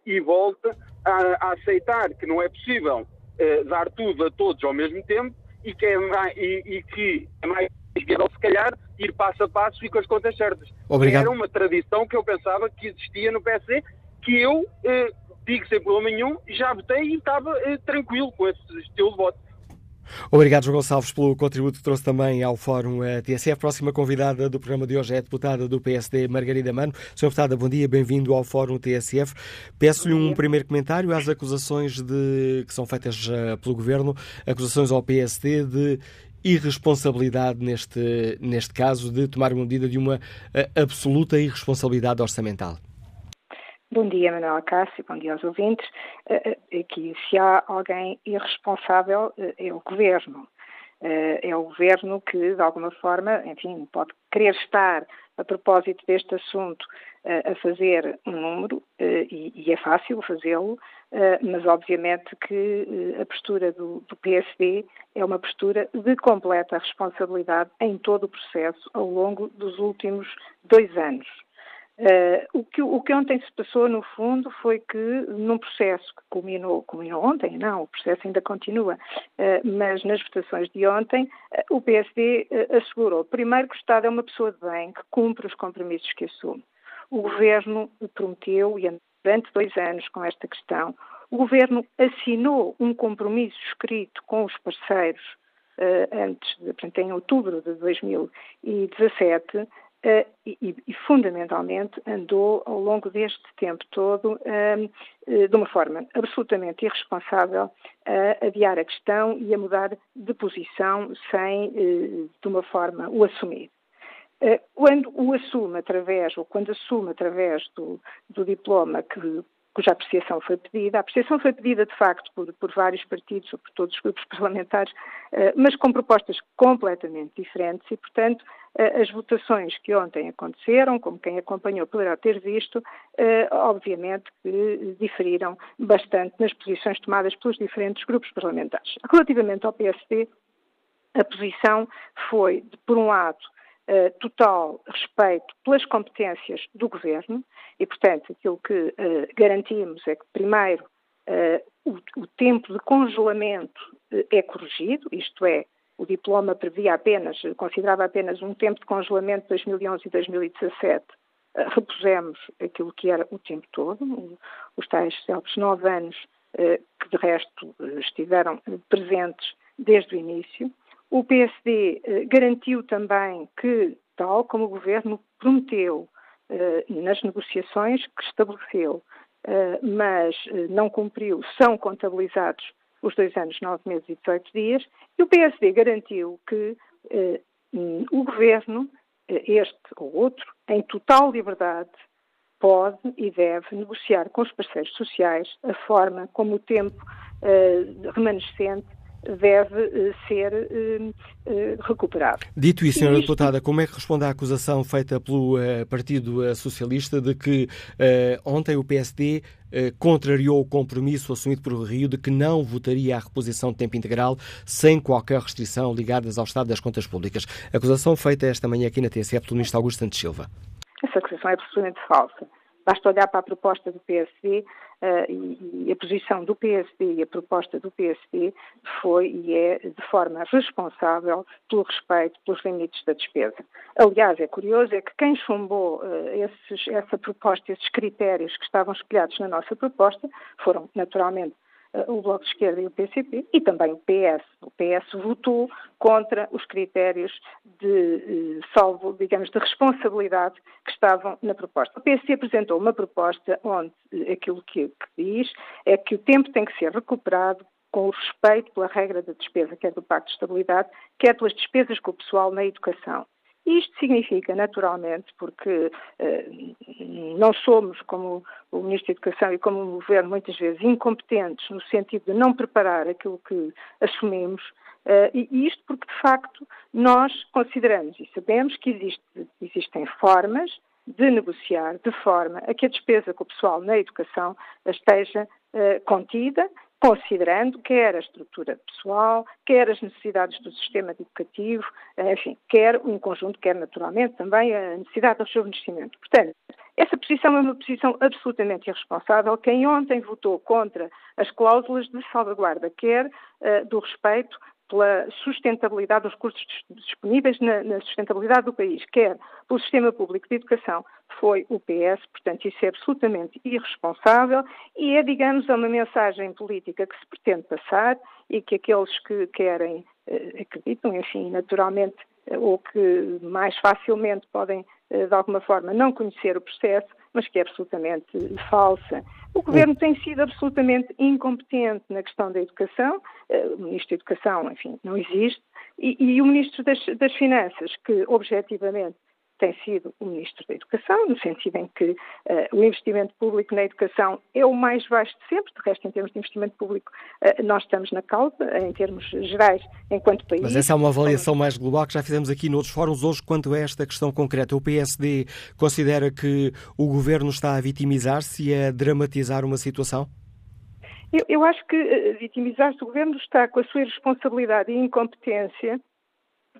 e volta a, a aceitar que não é possível eh, dar tudo a todos ao mesmo tempo e que é mais, e, e que é mais se calhar, ir passo a passo e com as contas certas. Obrigado. Era uma tradição que eu pensava que existia no PSD, que eu, eh, digo sem problema nenhum, já votei e estava eh, tranquilo com esse estilo de voto. Obrigado, João Gonçalves, pelo contributo que trouxe também ao Fórum TSF. Próxima convidada do programa de hoje é a deputada do PSD, Margarida Mano. Senhora deputada, bom dia, bem-vindo ao Fórum TSF. Peço-lhe um primeiro comentário às acusações de, que são feitas uh, pelo Governo, acusações ao PSD de irresponsabilidade neste, neste caso, de tomar uma medida de uma uh, absoluta irresponsabilidade orçamental. Bom dia, Manuela Cássio, bom dia aos ouvintes. Eh, eh, aqui, se há alguém irresponsável, eh, é o Governo. É o Governo que, de alguma forma, enfim, pode querer estar, a propósito deste assunto, a fazer um número, e é fácil fazê-lo, mas obviamente que a postura do, PSD é uma postura de completa responsabilidade em todo o processo ao longo dos últimos dois anos. Uh, o, que, o, que, ontem se passou, no fundo, foi que num processo que culminou, culminou ontem, não, o processo ainda continua, uh, mas nas votações de ontem, uh, o PSD assegurou, primeiro, que o Estado é uma pessoa de bem, que cumpre os compromissos que assume. O Governo prometeu, e durante dois anos com esta questão, o Governo assinou um compromisso escrito com os parceiros antes, de, portanto, em outubro de 2017, Uh, e, e, fundamentalmente andou ao longo deste tempo todo uh, uh, de uma forma absolutamente irresponsável a adiar a questão e a mudar de posição sem, de uma forma, o assumir. Quando o assume através, ou quando assume através do, do diploma que cuja apreciação foi pedida. A apreciação foi pedida, de facto, por, por vários partidos ou por todos os grupos parlamentares, uh, mas com propostas completamente diferentes e, portanto, uh, as votações que ontem aconteceram, como quem acompanhou poderá ter visto, uh, obviamente que diferiram bastante nas posições tomadas pelos diferentes grupos parlamentares. Relativamente ao PSD, a posição foi, por um lado, uh, total respeito pelas competências do Governo e, portanto, aquilo que uh, garantimos é que, primeiro, uh, o, o, tempo de congelamento é corrigido, isto é, o diploma previa apenas, considerava apenas um tempo de congelamento de 2011 e 2017. Repusemos aquilo que era o tempo todo, os tais célebres nove anos que de resto estiveram presentes desde o início. O PSD eh, garantiu também que, tal como o Governo prometeu eh, nas negociações que estabeleceu, eh, mas não cumpriu, são contabilizados os dois anos, nove meses e 18 dias, e o PSD garantiu que o Governo, este ou outro, em total liberdade, pode e deve negociar com os parceiros sociais a forma como o tempo remanescente deve eh, ser eh, eh, recuperado. Dito isso, Sra. Deputada, como é que responde à acusação feita pelo Partido Socialista de que ontem o PSD contrariou o compromisso assumido por Rio de que não votaria a reposição de tempo integral sem qualquer restrição ligadas ao Estado das Contas Públicas. Acusação feita esta manhã aqui na TSE pelo Ministro Augusto Santos Silva. Essa acusação é absolutamente falsa. Basta olhar para a proposta do PSD uh, eh, e, e, a posição do PSD e a proposta do PSD foi e é de forma responsável pelo respeito pelos limites da despesa. Aliás, é curioso é que quem chumbou uh, esses, essa proposta, esses critérios que estavam espelhados na nossa proposta, foram naturalmente o Bloco de Esquerda e o PCP, e também o PS. O PS votou contra os critérios de eh, salvo, digamos, de responsabilidade que estavam na proposta. O PS apresentou uma proposta onde eh, aquilo que, que diz é que o tempo tem que ser recuperado com o respeito pela regra da despesa, quer do Pacto de Estabilidade, quer pelas despesas com o pessoal na educação. Isto significa, naturalmente, porque eh, não somos, como o Ministro da Educação e como o Governo, muitas vezes incompetentes no sentido de não preparar aquilo que assumimos, eh, e isto porque, de facto, nós consideramos e sabemos que existe, existem formas de negociar de forma a que a despesa com o pessoal na educação esteja eh, contida considerando quer a estrutura pessoal, quer as necessidades do sistema educativo, enfim, quer um conjunto, quer naturalmente também a necessidade do seu reconhecimento. Portanto, essa posição é uma posição absolutamente irresponsável. Quem ontem votou contra as cláusulas de salvaguarda, quer uh, do respeito pela sustentabilidade dos recursos disponíveis na, na, sustentabilidade do país, quer pelo sistema público de educação, foi o PS, portanto isso é absolutamente irresponsável e é, digamos, uma mensagem política que se pretende passar e que aqueles que querem, acreditam, enfim, naturalmente, ou que mais facilmente podem, de alguma forma, não conhecer o processo, mas que é absolutamente falsa. O Governo tem sido absolutamente incompetente na questão da educação. O Ministro da Educação, enfim, não existe. E, e o Ministro das, das Finanças, que objetivamente tem sido o Ministro da Educação, no sentido em que uh, o investimento público na educação é o mais baixo de sempre, de resto, em termos de investimento público, uh, nós estamos na causa, em termos gerais, enquanto país. Mas essa é uma avaliação mais global que já fizemos aqui noutros fóruns hoje quanto a esta questão concreta. O PSD considera que o Governo está a vitimizar-se e a dramatizar uma situação? Eu, eu acho que vitimizar-se o Governo está com a sua irresponsabilidade e incompetência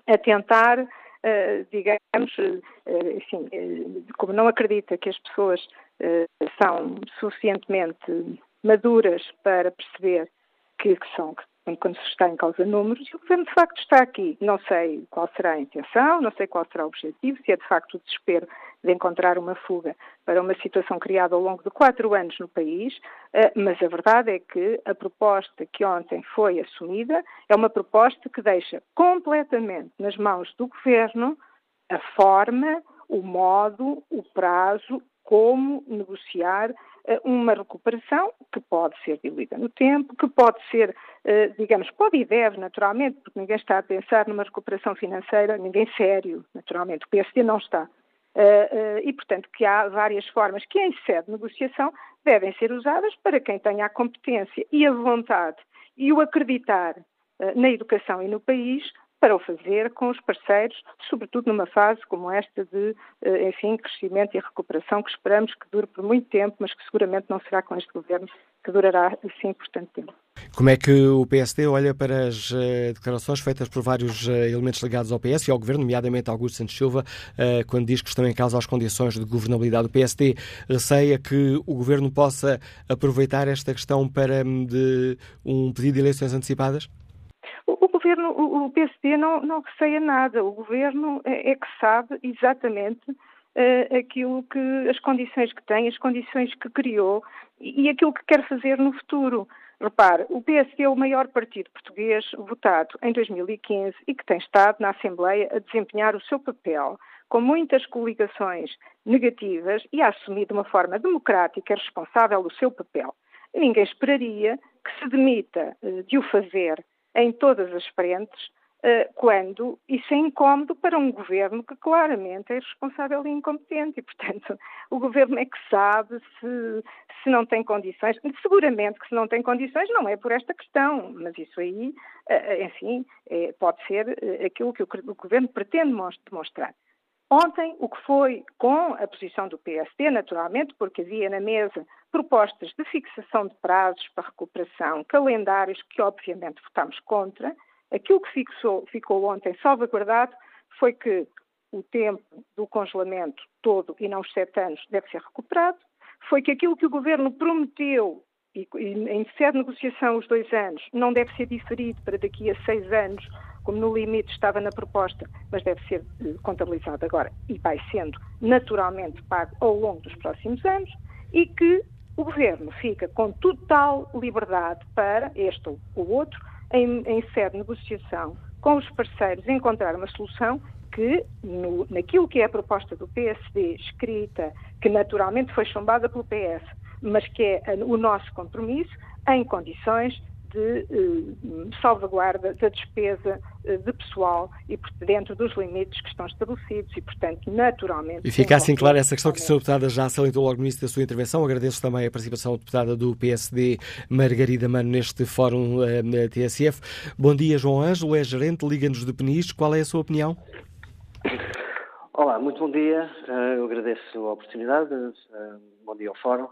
a tentar digamos, uh, assim, uh, como não acredita que as pessoas são suficientemente maduras para perceber que, que são, que quando se está em causa números, e o Governo de facto está aqui. Não sei qual será a intenção, não sei qual será o objetivo, se é de facto o desespero de encontrar uma fuga para uma situação criada ao longo de quatro anos no país, eh, mas a verdade é que a proposta que ontem foi assumida é uma proposta que deixa completamente nas mãos do Governo a forma, o modo, o prazo, como negociar uma recuperação que pode ser diluída no tempo, que pode ser, eh, digamos, pode e deve, naturalmente, porque ninguém está a pensar numa recuperação financeira, ninguém sério, naturalmente, o PSD não está. Eh, e, portanto, que há várias formas que, em sede de negociação, devem ser usadas para quem tenha a competência e a vontade e o acreditar na educação e no país para o fazer com os parceiros, sobretudo numa fase como esta de, eh, enfim, crescimento e recuperação que esperamos que dure por muito tempo, mas que seguramente não será com este governo que durará assim por tanto tempo. Como é que o PSD olha para as uh, declarações feitas por vários uh, elementos ligados ao PS e ao Governo, nomeadamente Augusto Santos Silva, quando diz que estão em causa as condições de governabilidade do PSD? Receia que o Governo possa aproveitar esta questão para um, de um pedido de eleições antecipadas? O, governo, o, PSD não, não receia nada. O governo é, é que sabe exatamente uh, aquilo que as condições que tem, as condições que criou e, e aquilo que quer fazer no futuro. Repare, o PSD é o maior partido português votado em 2015 e que tem estado na Assembleia a desempenhar o seu papel com muitas coligações negativas e a assumir de uma forma democrática e responsável o seu papel. Ninguém esperaria que se demita uh, de o fazer em todas as frentes, eh, quando isso é incómodo para um governo que claramente é responsável e incompetente. E, portanto, o governo é que sabe se, se não tem condições. Seguramente que se não tem condições não é por esta questão, mas isso aí, eh, enfim, é, pode ser eh, aquilo que o governo pretende demonstrar. Ontem, o que foi com a posição do PSD, naturalmente, porque havia na mesa propostas de fixação de prazos para recuperação, calendários que obviamente votámos contra, aquilo que fixou, ficou ontem salvaguardado foi que o tempo do congelamento todo e não os sete anos deve ser recuperado, foi que aquilo que o Governo prometeu e, em sede de negociação os dois anos não deve ser diferido para daqui a seis anos como no limite estava na proposta, mas deve ser eh, contabilizado agora. E vai sendo naturalmente pago ao longo dos próximos anos, e que o Governo fica com total liberdade para, este ou outro, em, em sede de negociação com os parceiros, encontrar uma solução que, no, naquilo que é a proposta do PSD escrita, que naturalmente foi chumbada pelo PS, mas que é o nosso compromisso, em condições de eh, salvaguarda da despesa eh, de pessoal e dentro dos limites que estão estabelecidos e, portanto, naturalmente... E fica assim clara essa questão que a Sra. Deputada já salientou logo no início da sua intervenção. Agradeço também a participação da deputada do PSD, Margarida Mano, neste fórum eh, na TSF. Bom dia, João Ângelo, é gerente, Liga-nos de Peniche. Qual é a sua opinião? Olá, muito bom dia. Eh, eu agradeço a oportunidade. Eh, bom dia ao fórum.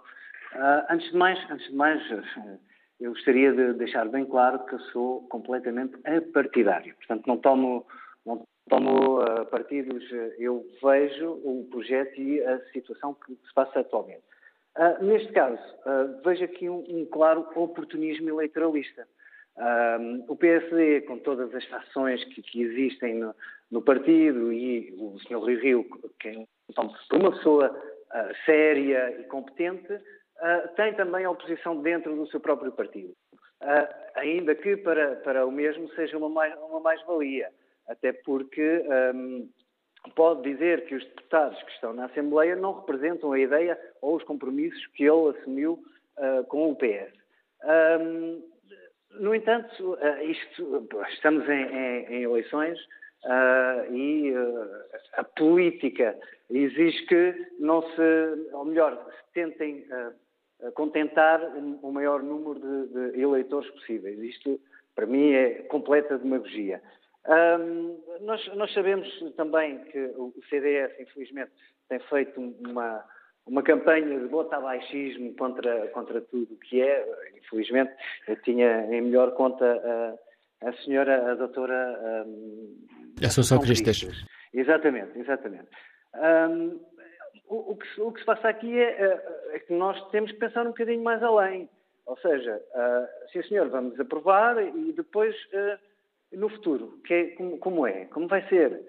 Uh, antes de mais, antes de mais uh, eu gostaria de deixar bem claro que sou completamente apartidário. Portanto, não tomo, não tomo uh, partidos, eu vejo o projeto e a situação que se passa atualmente. neste caso, vejo aqui um, um, claro oportunismo eleitoralista. o PSD, com todas as fações que, que existem no, no, partido, e o Sr. Rui Rio, que é uma pessoa séria e competente, uh, tem também oposição dentro do seu próprio partido. ainda que para, para o mesmo seja uma mais-valia. Uma mais até porque um, pode dizer que os deputados que estão na Assembleia não representam a ideia ou os compromissos que ele assumiu uh, com o PS. Um, no entanto, uh, isto, estamos em, em, em eleições uh, e a política exige que não se, ou melhor, se tentem contentar o maior número de, de eleitores possíveis. Isto, para mim, é completa demagogia. Um, nós, nós, sabemos também que o CDS, infelizmente, tem feito uma, uma campanha de botabaixismo contra, contra tudo o que é. Infelizmente, eu tinha em melhor conta a, a senhora, a doutora. Um, Assunção Cristas. Exatamente, exatamente. Um, o, o, que, o, que, se passa aqui é, é, é, que nós temos que pensar um bocadinho mais além. Ou seja, uh, sim senhor, vamos aprovar e depois. Uh, no futuro, que é, como, como, é? Como vai ser?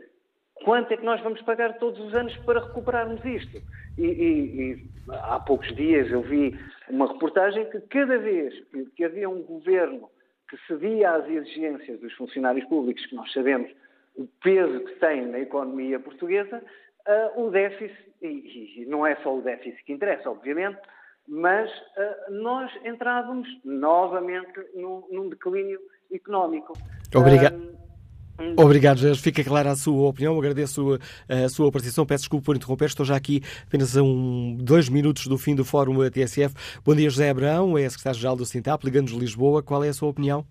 Quanto é que nós vamos pagar todos os anos para recuperarmos isto? E, e, e há poucos dias eu vi uma reportagem que cada vez que, que havia um governo que cedia às exigências dos funcionários públicos, que nós sabemos o peso que tem na economia portuguesa, uh, o déficit, e, e, não é só o déficit que interessa, obviamente, mas uh, nós entrávamos novamente num, num declínio económico. Obrigado. Um, Obrigado, Jorge. Fica clara a sua opinião. Agradeço a, a sua participação. Peço desculpa por interromper. Estou já aqui apenas a um, dois minutos do fim do Fórum TSF. Bom dia, José Abrão, é secretário-geral do Sintap, ligando-nos Lisboa. Qual é a sua opinião?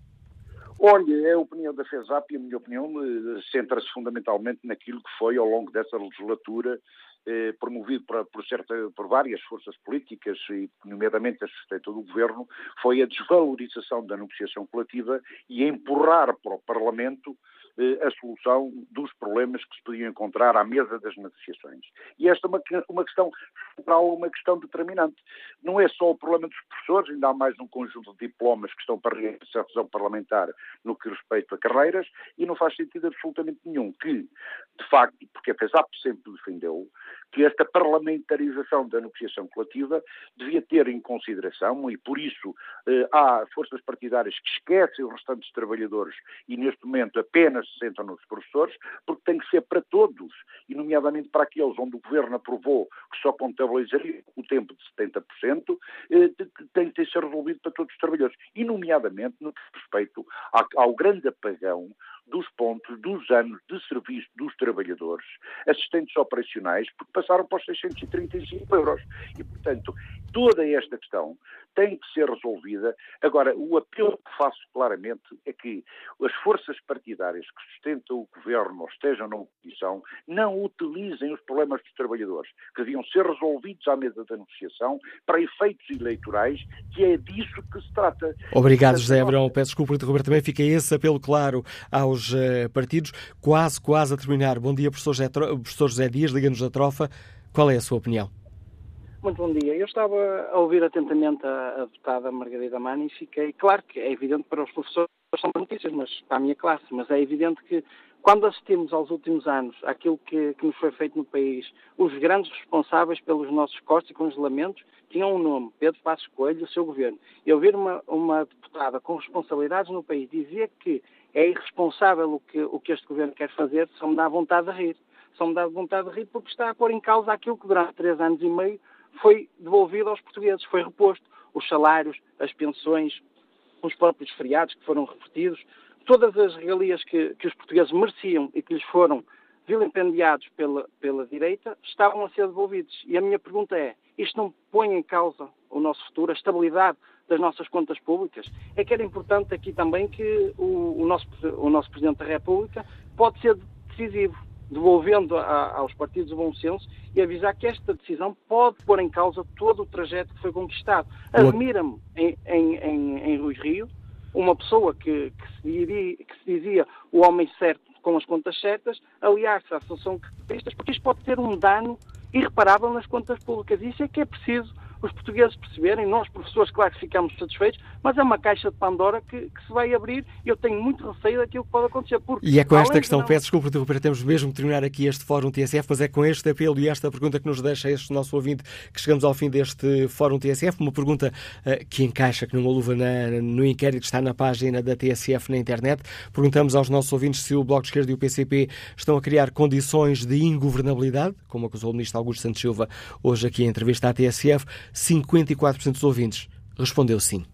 Olha, é a opinião da FESAP e a minha opinião eh, centra-se fundamentalmente naquilo que foi, ao longo dessa legislatura, eh, promovido por, por, certa, por, várias forças políticas, e nomeadamente a suspeita do governo, foi a desvalorização da negociação coletiva e empurrar para o Parlamento a solução dos problemas que se podiam encontrar à mesa das negociações. E esta é uma, uma questão central, uma questão determinante. Não é só o problema dos professores, ainda há mais um conjunto de diplomas que estão para realização parlamentar no que respeita a carreiras, e não faz sentido absolutamente nenhum que, de facto, porque a FESAP sempre defendeu, que esta parlamentarização da negociação coletiva devia ter em consideração, e por isso eh, há forças partidárias que esquecem os restantes trabalhadores e neste momento apenas se sentam nos professores, porque tem que ser para todos, e nomeadamente para aqueles onde o Governo aprovou que só contabilizaria o tempo de 70%, eh, tem que ser resolvido para todos os trabalhadores, e nomeadamente no que respeito ao grande apagão dos pontos dos anos de serviço dos trabalhadores, assistentes operacionais, porque passaram para os 635 euros. E, portanto, toda esta questão tem que ser resolvida. Agora, o apelo que faço claramente é que as forças partidárias que sustentam o governo ou estejam na oposição não utilizem os problemas dos trabalhadores, que deviam ser resolvidos à mesa da negociação para efeitos eleitorais, que é disso que se trata. Obrigado, José Abrão. Peço desculpa por interromper também. Fica esse apelo claro aos uh, partidos. Quase, quase a terminar. Bom dia, professor José, professor José Dias, liga-nos da Trofa. Qual é a sua opinião? Muito bom dia. Eu estava a ouvir atentamente a, a deputada Margarida Mani e fiquei, claro que é evidente para os professores são notícias, mas para a minha classe, mas é evidente que quando assistimos aos últimos anos àquilo que, que nos foi feito no país, os grandes responsáveis pelos nossos cortes e congelamentos tinham um nome, Pedro Passos Coelho e o seu governo. E ouvir uma, uma deputada com responsabilidades no país dizer que é irresponsável o que, o que este governo quer fazer, só me dá vontade de rir. Só me dá vontade de rir porque está a pôr em causa aquilo que durante três anos e meio foi devolvido aos portugueses, foi reposto. Os salários, as pensões, os próprios feriados que foram revertidos, todas as regalias que, que os portugueses mereciam e que lhes foram vilipendiados pela, pela direita, estavam a ser devolvidos. E a minha pergunta é, isto não põe em causa o nosso futuro, a estabilidade das nossas contas públicas? É que era importante aqui também que o, o nosso, o nosso Presidente da República pode ser decisivo devolvendo a, aos partidos o bom senso e avisar que esta decisão pode pôr em causa todo o trajeto que foi conquistado. Admira-me em, em, em, em Rui Rio uma pessoa que, que, se diria, que, se dizia o homem certo com as contas certas, aliar-se à Associação de Cristas, porque isto pode ter um dano irreparável nas contas públicas. Isso é que é preciso os portugueses perceberem, nós professores, claro que ficamos satisfeitos, mas é uma caixa de Pandora que, que se vai abrir e eu tenho muito receio daquilo que pode acontecer. Porque, e é com esta questão, não... peço desculpa interromper, temos mesmo que terminar aqui este Fórum TSF, mas é com este apelo e esta pergunta que nos deixa este nosso ouvinte que chegamos ao fim deste Fórum TSF, uma pergunta uh, que encaixa, que numa luva na, no inquérito está na página da TSF na internet. Perguntamos aos nossos ouvintes se o Bloco de Esquerda e o PCP estão a criar condições de ingovernabilidade, como acusou o ministro Augusto Santos Silva hoje aqui em entrevista à TSF. 54% dos ouvintes respondeu sim.